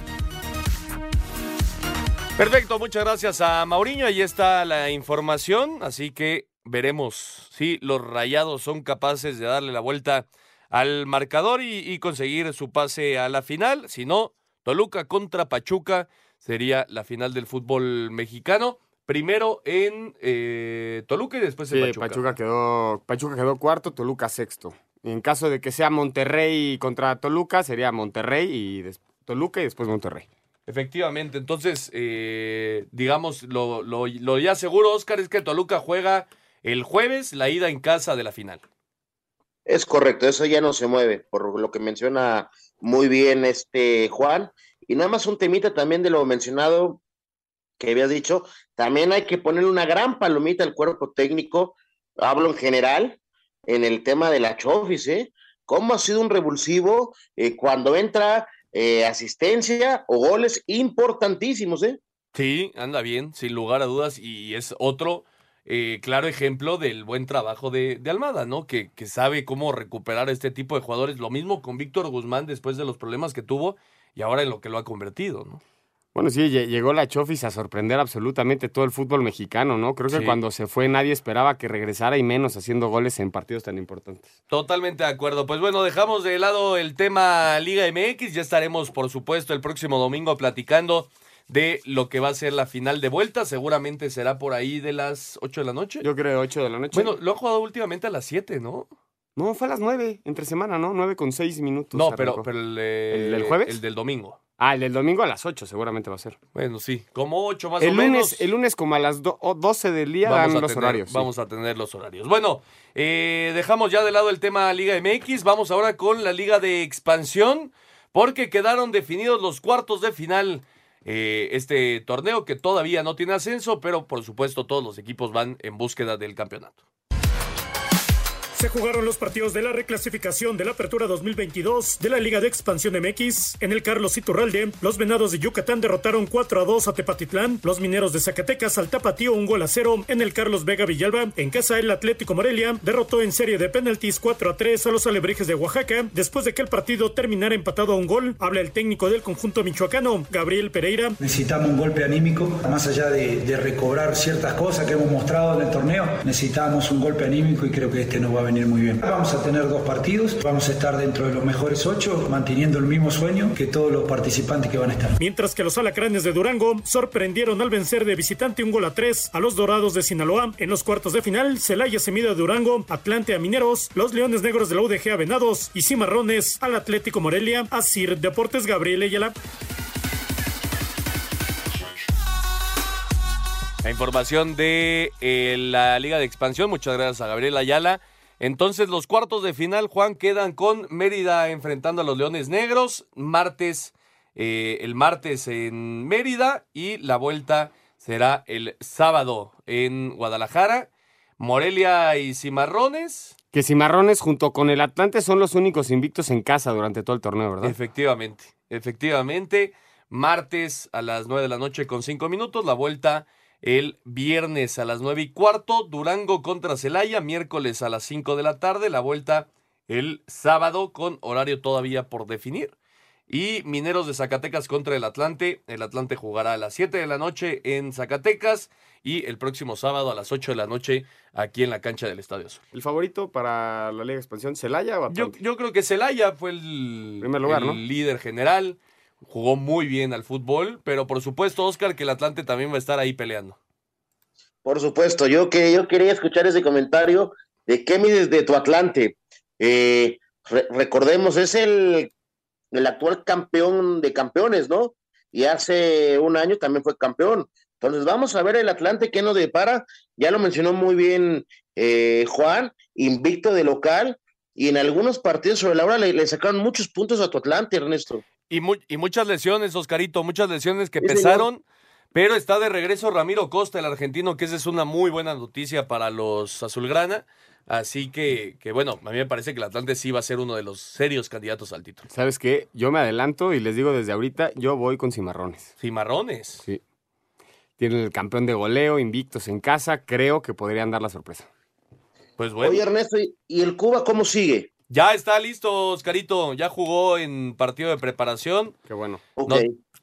Perfecto, muchas gracias a Mauriño. Ahí está la información. Así que veremos si los rayados son capaces de darle la vuelta al marcador y, y conseguir su pase a la final. Si no, Toluca contra Pachuca sería la final del fútbol mexicano. Primero en eh, Toluca y después en Sí, Pachuca. Pachuca quedó, Pachuca quedó cuarto, Toluca sexto. En caso de que sea Monterrey contra Toluca, sería Monterrey y des- Toluca y después Monterrey. Efectivamente, entonces, eh, digamos, lo, lo- lo ya seguro, Oscar, es que Toluca juega el jueves la ida en casa de la final. Es correcto, eso ya no se mueve, por lo que menciona muy bien este Juan. Y nada más un temita también de lo mencionado que habías dicho, también hay que ponerle una gran palomita al cuerpo técnico, hablo en general, en el tema de la Chofis, ¿eh? ¿Cómo ha sido un revulsivo eh, cuando entra eh, asistencia o goles importantísimos, ¿eh? Sí, anda bien, sin lugar a dudas, y es otro eh, claro ejemplo del buen trabajo de, de Almada, ¿no? Que, que sabe cómo recuperar a este tipo de jugadores. Lo mismo con Víctor Guzmán después de los problemas que tuvo y ahora en lo que lo ha convertido, ¿no? Bueno, sí, lle- llegó la Chofis a sorprender absolutamente todo el fútbol mexicano, ¿no? Creo que Sí. cuando se fue nadie esperaba que regresara y menos haciendo goles en partidos tan importantes. Totalmente de acuerdo. Pues bueno, dejamos de lado el tema Liga MX. Ya estaremos, por supuesto, el próximo domingo platicando de lo que va a ser la final de vuelta. Seguramente será por ahí de las 8 de la noche. Yo creo 8 de la noche. Bueno, lo han jugado últimamente a las 7, ¿no? No, fue a las 9, entre semana, ¿no? 9 con 6 minutos. No, pero, el, eh, ¿El del jueves? El del domingo. Ah, el del domingo a las 8 seguramente va a ser. Bueno, sí, como 8 más el o lunes, menos. El lunes como a las do- o 12 del día vamos dan a los tener, horarios. sí. Vamos a tener los horarios. Bueno, eh, dejamos ya de lado el tema Liga MX. Vamos ahora con la Liga de Expansión, porque quedaron definidos los cuartos de final eh, este torneo que todavía no tiene ascenso, pero por supuesto todos los equipos van en búsqueda del campeonato. Se jugaron los partidos de la reclasificación de la Apertura 2022 de la Liga de Expansión MX. En el Carlos Iturralde, los Venados de Yucatán derrotaron 4 a 2 a Tepatitlán. Los Mineros de Zacatecas al Tapatío un gol a 0. En el Carlos Vega Villalba, en casa el Atlético Morelia derrotó en serie de penaltis 4 a 3 a los Alebrijes de Oaxaca. Después de que el partido terminara empatado a un gol, habla el técnico del conjunto michoacano, Gabriel Pereira. Necesitamos un golpe anímico, más allá de, recobrar ciertas cosas que hemos mostrado en el torneo, necesitamos un golpe anímico y creo que este nos va a venir muy bien. Vamos a tener dos partidos, vamos a estar dentro de los mejores ocho, manteniendo el mismo sueño que todos los participantes que van a estar. Mientras que los alacranes de Durango sorprendieron al vencer de visitante un gol a tres a los Dorados de Sinaloa. En los cuartos de final, Celaya se mide a Durango, Atlante a Mineros, los Leones Negros de la UDG a Venados y Cimarrones al Atlético Morelia, a Sir Deportes Gabriel Ayala. La información de eh, la Liga de Expansión, muchas gracias a Gabriel Ayala. Entonces los cuartos de final, Juan, quedan con Mérida enfrentando a los Leones Negros, martes, eh, el martes en Mérida y la vuelta será el sábado en Guadalajara. Morelia y Cimarrones. Que Cimarrones junto con el Atlante son los únicos invictos en casa durante todo el torneo, ¿verdad? Efectivamente, efectivamente. Martes a las nueve de la noche con cinco minutos, la vuelta el viernes a las nueve y cuarto, Durango contra Celaya, miércoles a las 5 de la tarde, la vuelta el sábado con horario todavía por definir. Y Mineros de Zacatecas contra el Atlante. El Atlante jugará a las 7 de la noche en Zacatecas y el próximo sábado a las 8 de la noche aquí en la cancha del Estadio Azul. ¿El favorito para la Liga de Expansión, Celaya o yo, yo creo que Celaya fue el, Primer lugar, el ¿no? líder general. Jugó muy bien al fútbol, pero por supuesto, Oscar, que el Atlante también va a estar ahí peleando. Por supuesto, yo, que, yo quería escuchar ese comentario de qué mides de tu Atlante. Eh, re- recordemos, es el, el actual campeón de campeones, ¿no? Y hace un año también fue campeón. Entonces vamos a ver el Atlante qué nos depara. Ya lo mencionó muy bien eh, Juan, invicto de local. Y en algunos partidos sobre la hora le sacaron muchos puntos a tu Atlante, Ernesto. Y, mu- y muchas lesiones, Oscarito, muchas lesiones que Sí, señor. pesaron. Pero está de regreso Ramiro Costa, el argentino, que esa es una muy buena noticia para los azulgrana. Así que, que bueno, a mí me parece que el Atlante sí va a ser uno de los serios candidatos al título. ¿Sabes qué? Yo me adelanto y les digo desde ahorita, yo voy con Cimarrones. Cimarrones. Sí. Tienen el campeón de goleo, invictos en casa, creo que podrían dar la sorpresa. Pues bueno. Oye, Ernesto, ¿y- ¿y el Cuba cómo sigue? Ya está listo, Oscarito. Ya jugó en partido de preparación. Qué bueno. Ok. No,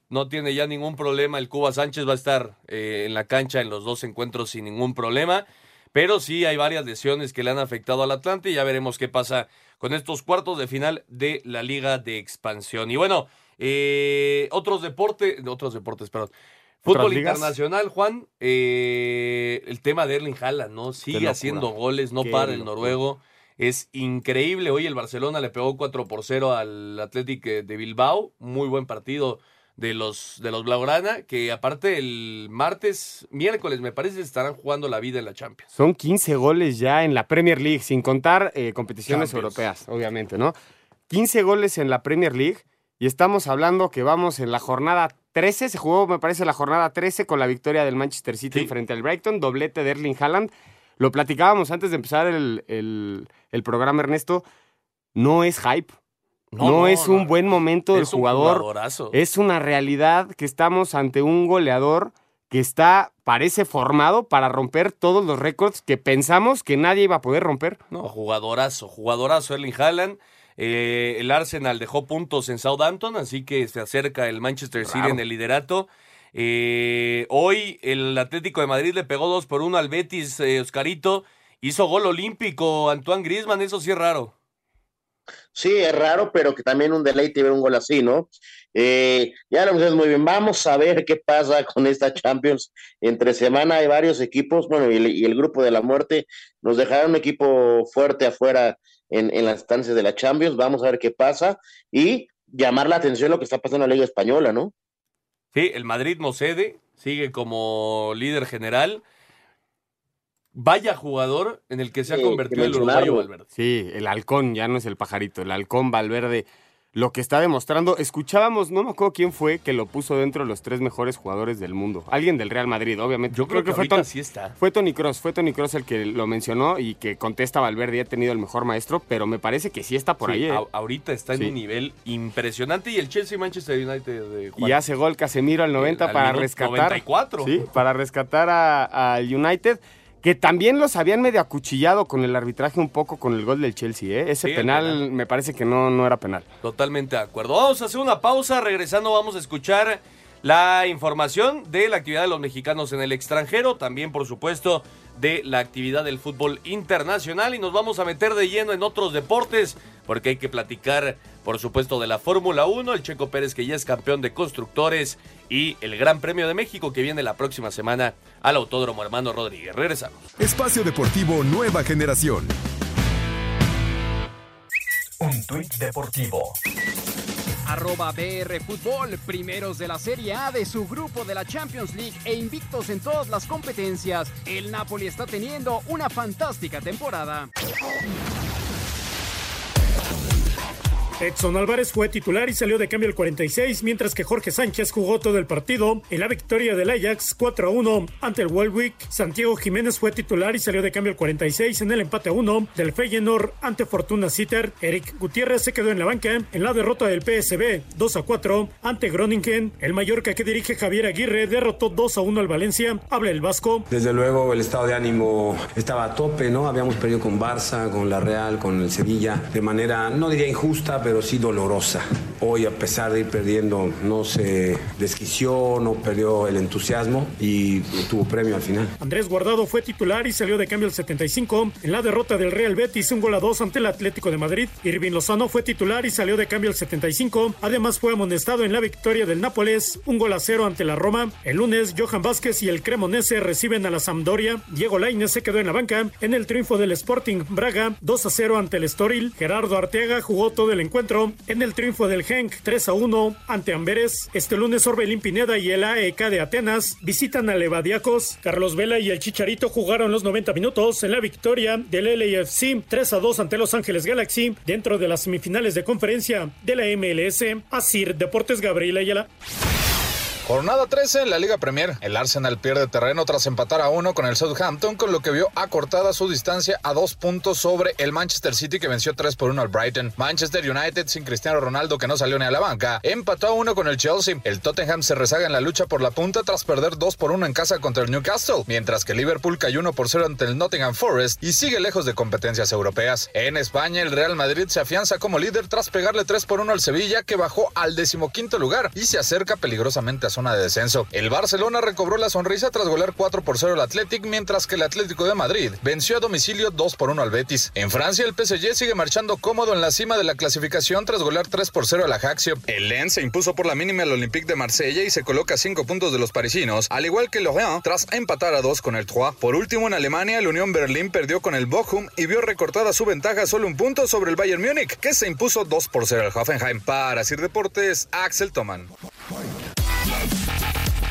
no tiene ya ningún problema. El Cuba Sánchez va a estar eh, en la cancha en los dos encuentros sin ningún problema. Pero sí hay varias lesiones que le han afectado al Atlante y ya veremos qué pasa con estos cuartos de final de la Liga de Expansión. Y bueno, eh, otros deportes, otros deportes, perdón. Fútbol ligas? internacional, Juan, eh, el tema de Erling Haaland, ¿no? Sigue haciendo goles, no Qué para el locura. Es increíble. Hoy el Barcelona le pegó 4 por 0 al Athletic de Bilbao. Muy buen partido de los, de los Blaugrana, que aparte el martes, miércoles, me parece, estarán jugando la vida en la Champions. Son 15 goles ya en la Premier League, sin contar eh, competiciones Champions. europeas, obviamente, ¿no? 15 goles en la Premier League y estamos hablando que vamos en la jornada 13, se jugó, me parece, la jornada 13 con la victoria del Manchester City Sí. frente al Brighton, doblete de Erling Haaland. Lo platicábamos antes de empezar el, el- el programa, Ernesto. No es hype. No, es un buen momento del un jugador. jugadorazo. Es una realidad que estamos ante un goleador que está, parece formado para romper todos los récords que pensamos que nadie iba a poder romper. No, jugadorazo, jugadorazo Erling Haaland. Eh, el Arsenal dejó puntos en Southampton, así que se acerca el Manchester City Claro. en el liderato. Eh, hoy el Atlético de Madrid le pegó 2 por 1 al Betis, eh, Oscarito. Hizo gol olímpico Antoine Griezmann, eso sí es raro. Sí, es raro, pero que también un deleite ver un gol así, ¿no? Eh, ya lo mencionas muy bien. Vamos a ver qué pasa con esta Champions. Entre semana hay varios equipos, bueno, y el, grupo de la muerte nos dejará un equipo fuerte afuera en, en las instancias de la Champions. Vamos a ver qué pasa y llamar la atención lo que está pasando en la Liga Española, ¿no? Sí, el Madrid no cede, sigue como líder general. Vaya jugador en el que se ha Sí, convertido el uruguayo. Valverde. Sí, el halcón, ya no es el pajarito, el halcón Valverde. Lo que está demostrando. Escuchábamos, no me acuerdo quién fue que lo puso dentro de los tres mejores jugadores del mundo. Alguien del Real Madrid, obviamente. Yo creo, que, fue, Tony, sí está. fue Tony Cross, fue Tony Cross el que lo mencionó y que contesta Valverde ha tenido el mejor maestro, pero me parece que sí está por Sí, ahí. ¿eh? ahorita está en Sí. un nivel impresionante y el Chelsea Manchester United de Y hace gol Casemiro al 90 al para rescatar. 94. Sí, para rescatar al United. Que también los habían medio acuchillado con el arbitraje un poco con el gol del Chelsea. ¿eh? Ese Sí, el penal, penal. me parece que no, no era penal. Totalmente de acuerdo. Vamos a hacer una pausa. Regresando, vamos a escuchar la información de la actividad de los mexicanos en el extranjero. También, por supuesto, de la actividad del fútbol internacional. Y nos vamos a meter de lleno en otros deportes. Porque hay que platicar, por supuesto, de la Fórmula 1. El Checo Pérez, que ya es campeón de constructores. Y el Gran Premio de México, que viene la próxima semana al Autódromo Hermano Rodríguez. Regresamos. Espacio Deportivo Nueva Generación. Un tuit deportivo. Arroba BR Fútbol, primeros de la Serie A de su grupo de la Champions League e invictos en todas las competencias. El Napoli está teniendo una fantástica temporada. Edson Álvarez fue titular y salió de cambio el 46, mientras que Jorge Sánchez jugó todo el partido en la victoria del Ajax 4 a 1 ante el Welwick. Santiago Jiménez fue titular y salió de cambio el 46 en el empate a 1 del Feyenoord ante Fortuna Sitter. Eric Gutiérrez se quedó en la banca en la derrota del PSB 2 a 4 ante Groningen. El Mallorca que dirige Javier Aguirre derrotó 2 a 1 al Valencia. Habla el Vasco. Desde luego el estado de ánimo estaba a tope, ¿no? Habíamos perdido con Barça, con la Real, con el Sevilla, de manera, no diría injusta, pero sí dolorosa. Hoy, a pesar de ir perdiendo, no se desquició, no perdió el entusiasmo y tuvo premio al final. Andrés Guardado fue titular y salió de cambio el 75 en la derrota del Real Betis un gol a 2 ante el Atlético de Madrid. Irving Lozano fue titular y salió de cambio el 75. Además fue amonestado en la victoria del Nápoles un gol a 0 ante la Roma. El lunes Johan Vázquez y el Cremonese reciben a la Sampdoria. Diego Lainez se quedó en la banca en el triunfo del Sporting Braga 2 a 0 ante el Estoril. Gerardo Arteaga jugó todo el encuentro en el triunfo del Genk 3 a 1 ante Amberes. Este lunes Orbelín Pineda y el AEK de Atenas visitan a Levadiacos. Carlos Vela y el Chicharito jugaron los 90 minutos en la victoria del LAFC 3 a 2 ante Los Ángeles Galaxy dentro de las semifinales de conferencia de la MLS. Asir Deportes Gabriel Ayala. Jornada 13 en la Liga Premier. El Arsenal pierde terreno tras empatar a uno con el Southampton, con lo que vio acortada su distancia a dos puntos sobre el Manchester City que venció 3 por 1 al Brighton. Manchester United sin Cristiano Ronaldo que no salió ni a la banca, empató a uno con el Chelsea. El Tottenham se rezaga en la lucha por la punta tras perder 2 por 1 en casa contra el Newcastle, mientras que Liverpool cayó 1 por 0 ante el Nottingham Forest y sigue lejos de competencias europeas. En España, el Real Madrid se afianza como líder tras pegarle 3 por 1 al Sevilla que bajó al decimoquinto lugar y se acerca peligrosamente a zona de descenso. El Barcelona recobró la sonrisa tras golear 4 por 0 al Athletic, mientras que el Atlético de Madrid venció a domicilio 2 por 1 al Betis. En Francia, el PSG sigue marchando cómodo en la cima de la clasificación tras golear 3 por 0 al Ajaxio. El Lens se impuso por la mínima al Olympique de Marsella y se coloca a 5 puntos de los parisinos, al igual que Lorient tras empatar a 2 con el Troyes. Por último, en Alemania, el Unión Berlín perdió con el Bochum y vio recortada su ventaja solo un punto sobre el Bayern Múnich, que se impuso 2 por 0 al Hoffenheim. Para Sir Deportes, Axel Toman.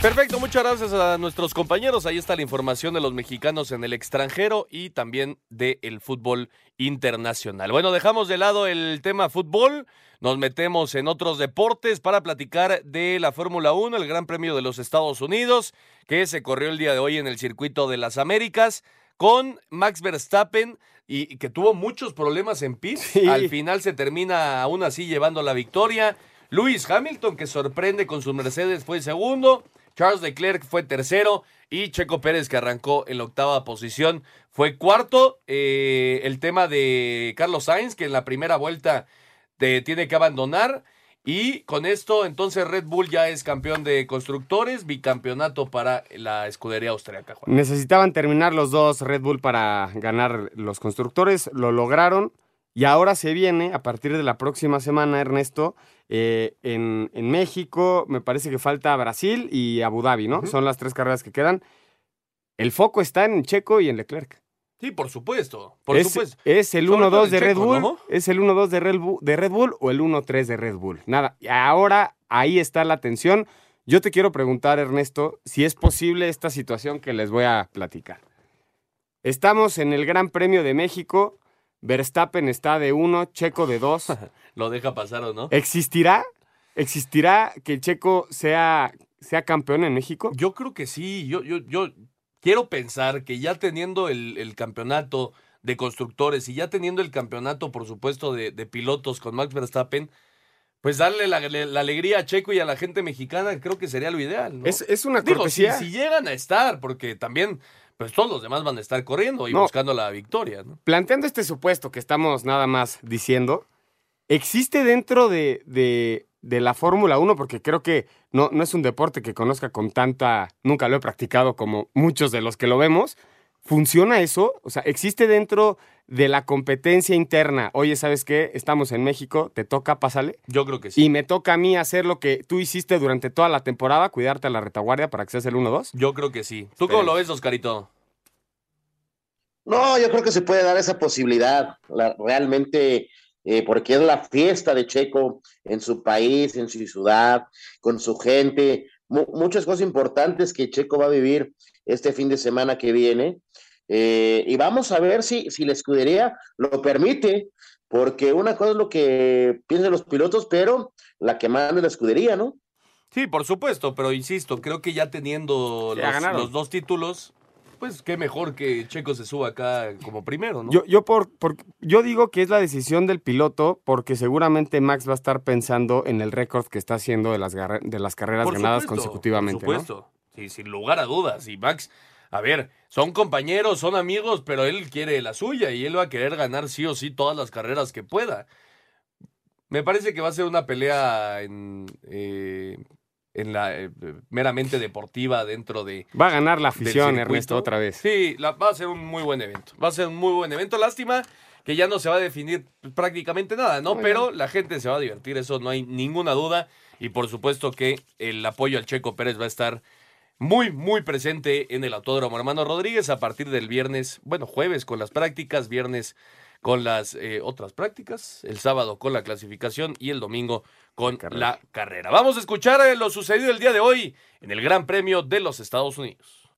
Perfecto, muchas gracias a nuestros compañeros. Ahí está la información de los mexicanos en el extranjero y también del fútbol internacional. Bueno, dejamos de lado el tema fútbol, nos metemos en otros deportes para platicar de la Fórmula 1, el Gran Premio de los Estados Unidos, que se corrió el día de hoy en el circuito de las Américas con Max Verstappen y que tuvo muchos problemas en pit. Al final se termina aún así llevando la victoria. Lewis Hamilton, que sorprende con su Mercedes, fue segundo. Charles Leclerc fue tercero y Checo Pérez, que arrancó en la octava posición, fue cuarto. Eh, el tema de Carlos Sainz, que en la primera vuelta te tiene que abandonar. Y con esto, entonces Red Bull ya es campeón de constructores, bicampeonato para la escudería austriaca. Necesitaban terminar los dos Red Bull para ganar los constructores, lo lograron. Y ahora se viene, a partir de la próxima semana, Ernesto, eh, en, en, México, me parece que falta Brasil y Abu Dhabi, ¿no? Uh -huh. Son las tres carreras que quedan. El foco está en Checo y en Leclerc. Sí, por supuesto. Por es, supuesto. es el 1-2 de Red Bull. ¿no? Es el 1-2 de, Red Bull, de Red Bull o el 1-3 de Red Bull. Nada. Ahora ahí está la tensión. Yo te quiero preguntar, Ernesto, si es posible esta situación que les voy a platicar. Estamos en el Gran Premio de México Verstappen está de uno, Checo de dos. ¿Lo deja pasar o no? ¿Existirá? ¿Existirá que Checo sea, sea campeón en México? Yo creo que sí. Yo, yo, yo quiero pensar que ya teniendo el, el campeonato de constructores y ya teniendo el campeonato, por supuesto, de, de pilotos con Max Verstappen, pues darle la, la, alegría a Checo y a la gente mexicana creo que sería lo ideal. ¿no? Es, es, una Digo, cortesía. Si, si, llegan a estar, porque también pues todos los demás van a estar corriendo y No. buscando la victoria. ¿no? Planteando este supuesto que estamos nada más diciendo, ¿existe dentro de, de, de la Fórmula 1? Porque creo que no, no es un deporte que conozca con tanta, nunca lo he practicado como muchos de los que lo vemos. ¿Funciona eso? O sea, ¿existe dentro de la competencia interna? Oye, ¿sabes qué? Estamos en México, te toca, pásale. Yo creo que sí. Y me toca a mí hacer lo que tú hiciste durante toda la temporada, cuidarte a la retaguardia para que seas el 1-2. Yo creo que sí. ¿Tú cómo lo ves, Oscarito? No, yo creo que se puede dar esa posibilidad, la- realmente, eh, porque es la fiesta de Checo en su país, en su ciudad, con su gente, mu- muchas cosas importantes que Checo va a vivir este fin de semana que viene. Eh, y vamos a ver si, si la escudería lo permite, porque una cosa es lo que piensan los pilotos, pero la que manda es la escudería, ¿no? Sí, por supuesto, pero insisto, creo que ya teniendo Ya los, dos títulos, pues qué mejor que Checo se suba acá como primero, ¿no? Yo, yo, por, por- yo digo que es la decisión del piloto porque seguramente Max va a estar pensando en el récord que está haciendo de las, garre- de las carreras Por ganadas supuesto, consecutivamente. Por ¿no? Sí, sin lugar a dudas. Y Max, a ver, son compañeros, son amigos, pero él quiere la suya y él va a querer ganar sí o sí todas las carreras que pueda. Me parece que va a ser una pelea en, eh, en la eh, meramente deportiva dentro de, Va a ganar la afición. Ernesto, otra vez. Sí, la- va a ser un muy buen evento. Va a ser un muy buen evento. Lástima que ya no se va a definir prácticamente nada, ¿no? Muy Pero la gente se va a divertir, eso no hay ninguna duda. Y por supuesto que el apoyo al Checo Pérez va a estar muy, muy presente en el Autódromo Hermano Rodríguez a partir del viernes, bueno, jueves con las prácticas, viernes con las eh, otras prácticas, el sábado con la clasificación y el domingo con la carrera. Vamos a escuchar eh, lo sucedido el día de hoy en el Gran Premio de los Estados Unidos.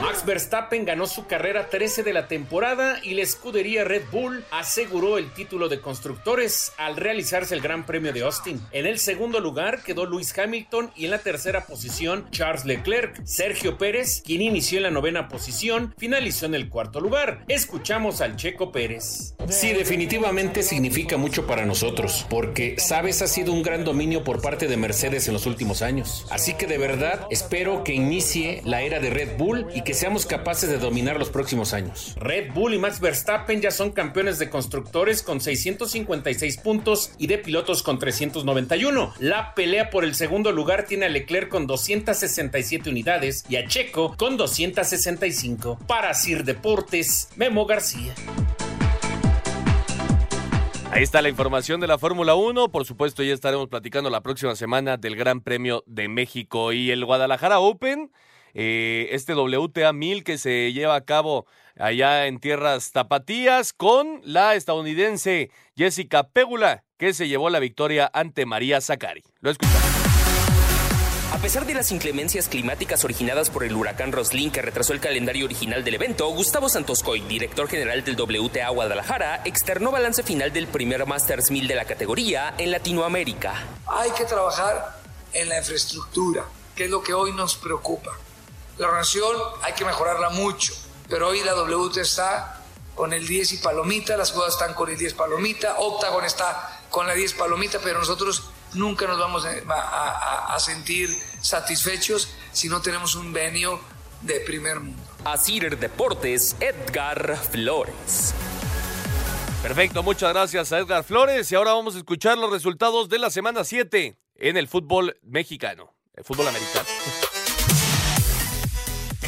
Max Verstappen ganó su carrera 13 de la temporada y la escudería Red Bull aseguró el título de constructores al realizarse el Gran Premio de Austin. En el segundo lugar quedó Lewis Hamilton y en la tercera posición Charles Leclerc. Sergio Pérez, quien inició en la novena posición, finalizó en el cuarto lugar. Escuchamos al Checo Pérez. Sí, definitivamente significa mucho para nosotros, porque, sabes, ha sido un gran dominio por parte de Mercedes en los últimos años. Así que de verdad espero que inicie la era de Red Bull y que seamos capaces de dominar los próximos años. Red Bull y Max Verstappen ya son campeones de constructores con 656 puntos y de pilotos con 391. La pelea por el segundo lugar tiene a Leclerc con 267 unidades y a Checo con 265. Para Sir Deportes, Memo García. Ahí está la información de la Fórmula 1. Por supuesto, ya estaremos platicando la próxima semana del Gran Premio de México y el Guadalajara Open. Eh, este WTA 1000 que se lleva a cabo allá en tierras tapatías con la estadounidense Jessica Pegula, que se llevó la victoria ante María Zacari. Lo escuchamos. A pesar de las inclemencias climáticas originadas por el huracán Roslin que retrasó el calendario original del evento, Gustavo Santoscoy, director general del WTA Guadalajara, externó balance final del primer Masters 1000 de la categoría en Latinoamérica. Hay que trabajar en la infraestructura, que es lo que hoy nos preocupa. La organización hay que mejorarla mucho, pero hoy la WT está con el 10 y palomita, las jugadas están con el 10 palomita, Octagon está con la 10 palomita, pero nosotros nunca nos vamos a, a- a sentir satisfechos si no tenemos un venio de primer mundo. Asir Deportes, Edgar Flores. Perfecto, muchas gracias a Edgar Flores. Y ahora vamos a escuchar los resultados de la semana 7 en el fútbol mexicano, el fútbol americano.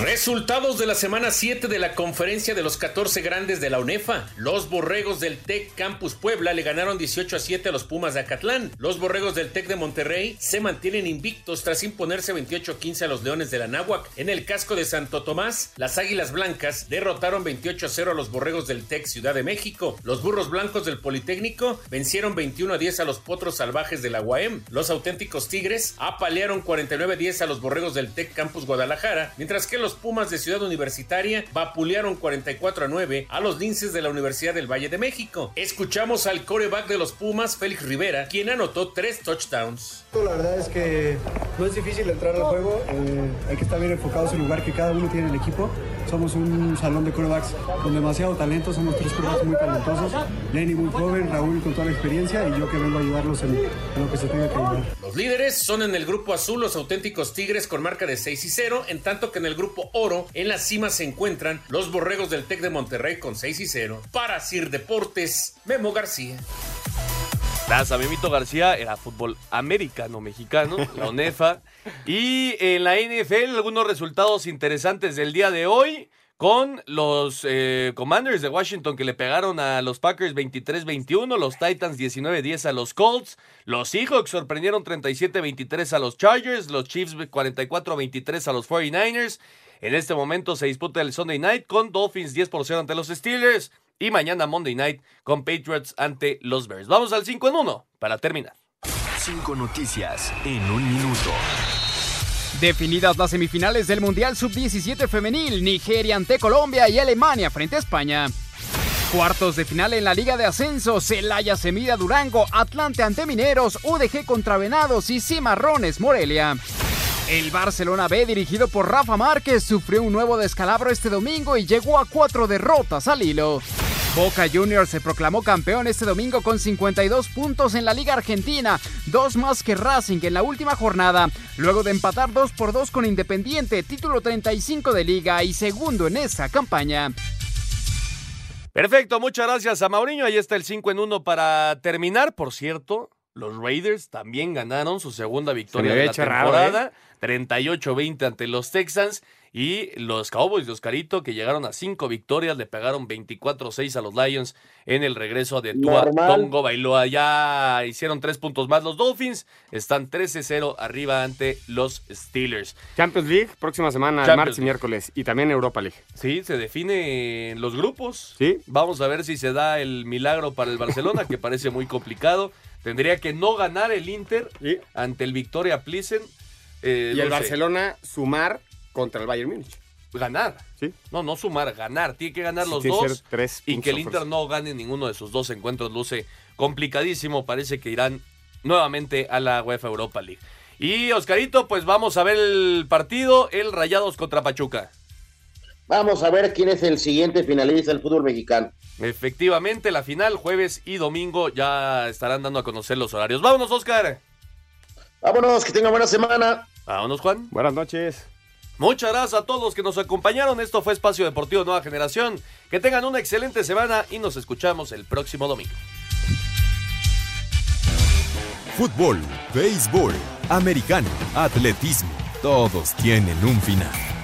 Resultados de la semana 7 de la conferencia de los 14 grandes de la UNEFA. Los borregos del TEC Campus Puebla le ganaron 18 a 7 a los Pumas de Acatlán. Los borregos del TEC de Monterrey se mantienen invictos tras imponerse 28 a 15 a los Leones de la Náhuac. En el casco de Santo Tomás, las Águilas Blancas derrotaron 28 a 0 a los borregos del TEC Ciudad de México. Los burros blancos del Politécnico vencieron 21 a 10 a los potros salvajes de la UAM. Los auténticos Tigres apalearon 49 a 10 a los borregos del TEC Campus Guadalajara, mientras que los los Pumas de Ciudad Universitaria vapulearon 44 a 9 a los linces de la Universidad del Valle de México. Escuchamos al coreback de los Pumas, Félix Rivera, quien anotó tres touchdowns. La verdad es que no es difícil entrar al juego, eh, hay que estar bien enfocados en el lugar que cada uno tiene en el equipo. Somos un salón de corebacks con demasiado talento, somos tres corebacks muy talentosos. Lenny muy joven, Raúl con toda la experiencia y yo que vengo a ayudarlos en, lo que se tenga que ayudar. Los líderes son en el grupo azul los auténticos Tigres con marca de 6 y 0, en tanto que en el grupo oro en la cima se encuentran los borregos del Tec de Monterrey con 6 y 0. Para Sir Deportes, Memo García. Gracias a Memito García, era fútbol americano mexicano, la ONEFA. Y en la NFL, algunos resultados interesantes del día de hoy con los eh, Commanders de Washington que le pegaron a los Packers 23-21, los Titans 19-10 a los Colts, los Seahawks sorprendieron 37-23 a los Chargers, los Chiefs 44-23 a los 49ers. En este momento se disputa el Sunday Night con Dolphins 10 por 0 ante los Steelers y mañana Monday Night con Patriots ante los Bears. Vamos al 5 en 1 para terminar. Cinco noticias en un minuto. Definidas las semifinales del Mundial Sub-17 femenil, Nigeria ante Colombia y Alemania frente a España. Cuartos de final en la Liga de Ascenso, Celaya Semida Durango, Atlante ante Mineros, UDG contra Venados y Cimarrones Morelia. El Barcelona B, dirigido por Rafa Márquez, sufrió un nuevo descalabro este domingo y llegó a cuatro derrotas al hilo. Boca Juniors se proclamó campeón este domingo con 52 puntos en la Liga Argentina, dos más que Racing en la última jornada, luego de empatar 2 por 2 con Independiente, título 35 de Liga y segundo en esa campaña. Perfecto, muchas gracias a Mauriño. Ahí está el 5 en 1 para terminar. Por cierto, los Raiders también ganaron su segunda victoria de la temporada. 38-20 ante los Texans. Y los Cowboys de Oscarito, que llegaron a cinco victorias, le pegaron 24-6 a los Lions en el regreso de Tua Tongo Bailoa. Ya hicieron tres puntos más los Dolphins. Están 13-0 arriba ante los Steelers. Champions League, próxima semana, Champions martes y miércoles. Y también Europa League. Sí, se define en los grupos. Sí. Vamos a ver si se da el milagro para el Barcelona, que parece muy complicado. Tendría que no ganar el Inter ante el Victoria Plissen. Eh, Y no el sé, Barcelona sumar contra el Bayern Múnich. Ganar. Sí. No, no sumar, ganar. Tiene que ganar Sí, los dos. tres y que el Inter no gane ninguno de sus dos encuentros. Luce complicadísimo. Parece que irán nuevamente a la UEFA Europa League. Y Oscarito, pues vamos a ver el partido. El Rayados contra Pachuca. Vamos a ver quién es el siguiente finalista del fútbol mexicano. Efectivamente, la final, jueves y domingo, ya estarán dando a conocer los horarios. Vámonos, Oscar. Vámonos, que tenga buena semana. Vámonos, Juan. Buenas noches. Muchas gracias a todos los que nos acompañaron. Esto fue Espacio Deportivo Nueva Generación. Que tengan una excelente semana y nos escuchamos el próximo domingo. Fútbol, béisbol, americano, atletismo, todos tienen un final.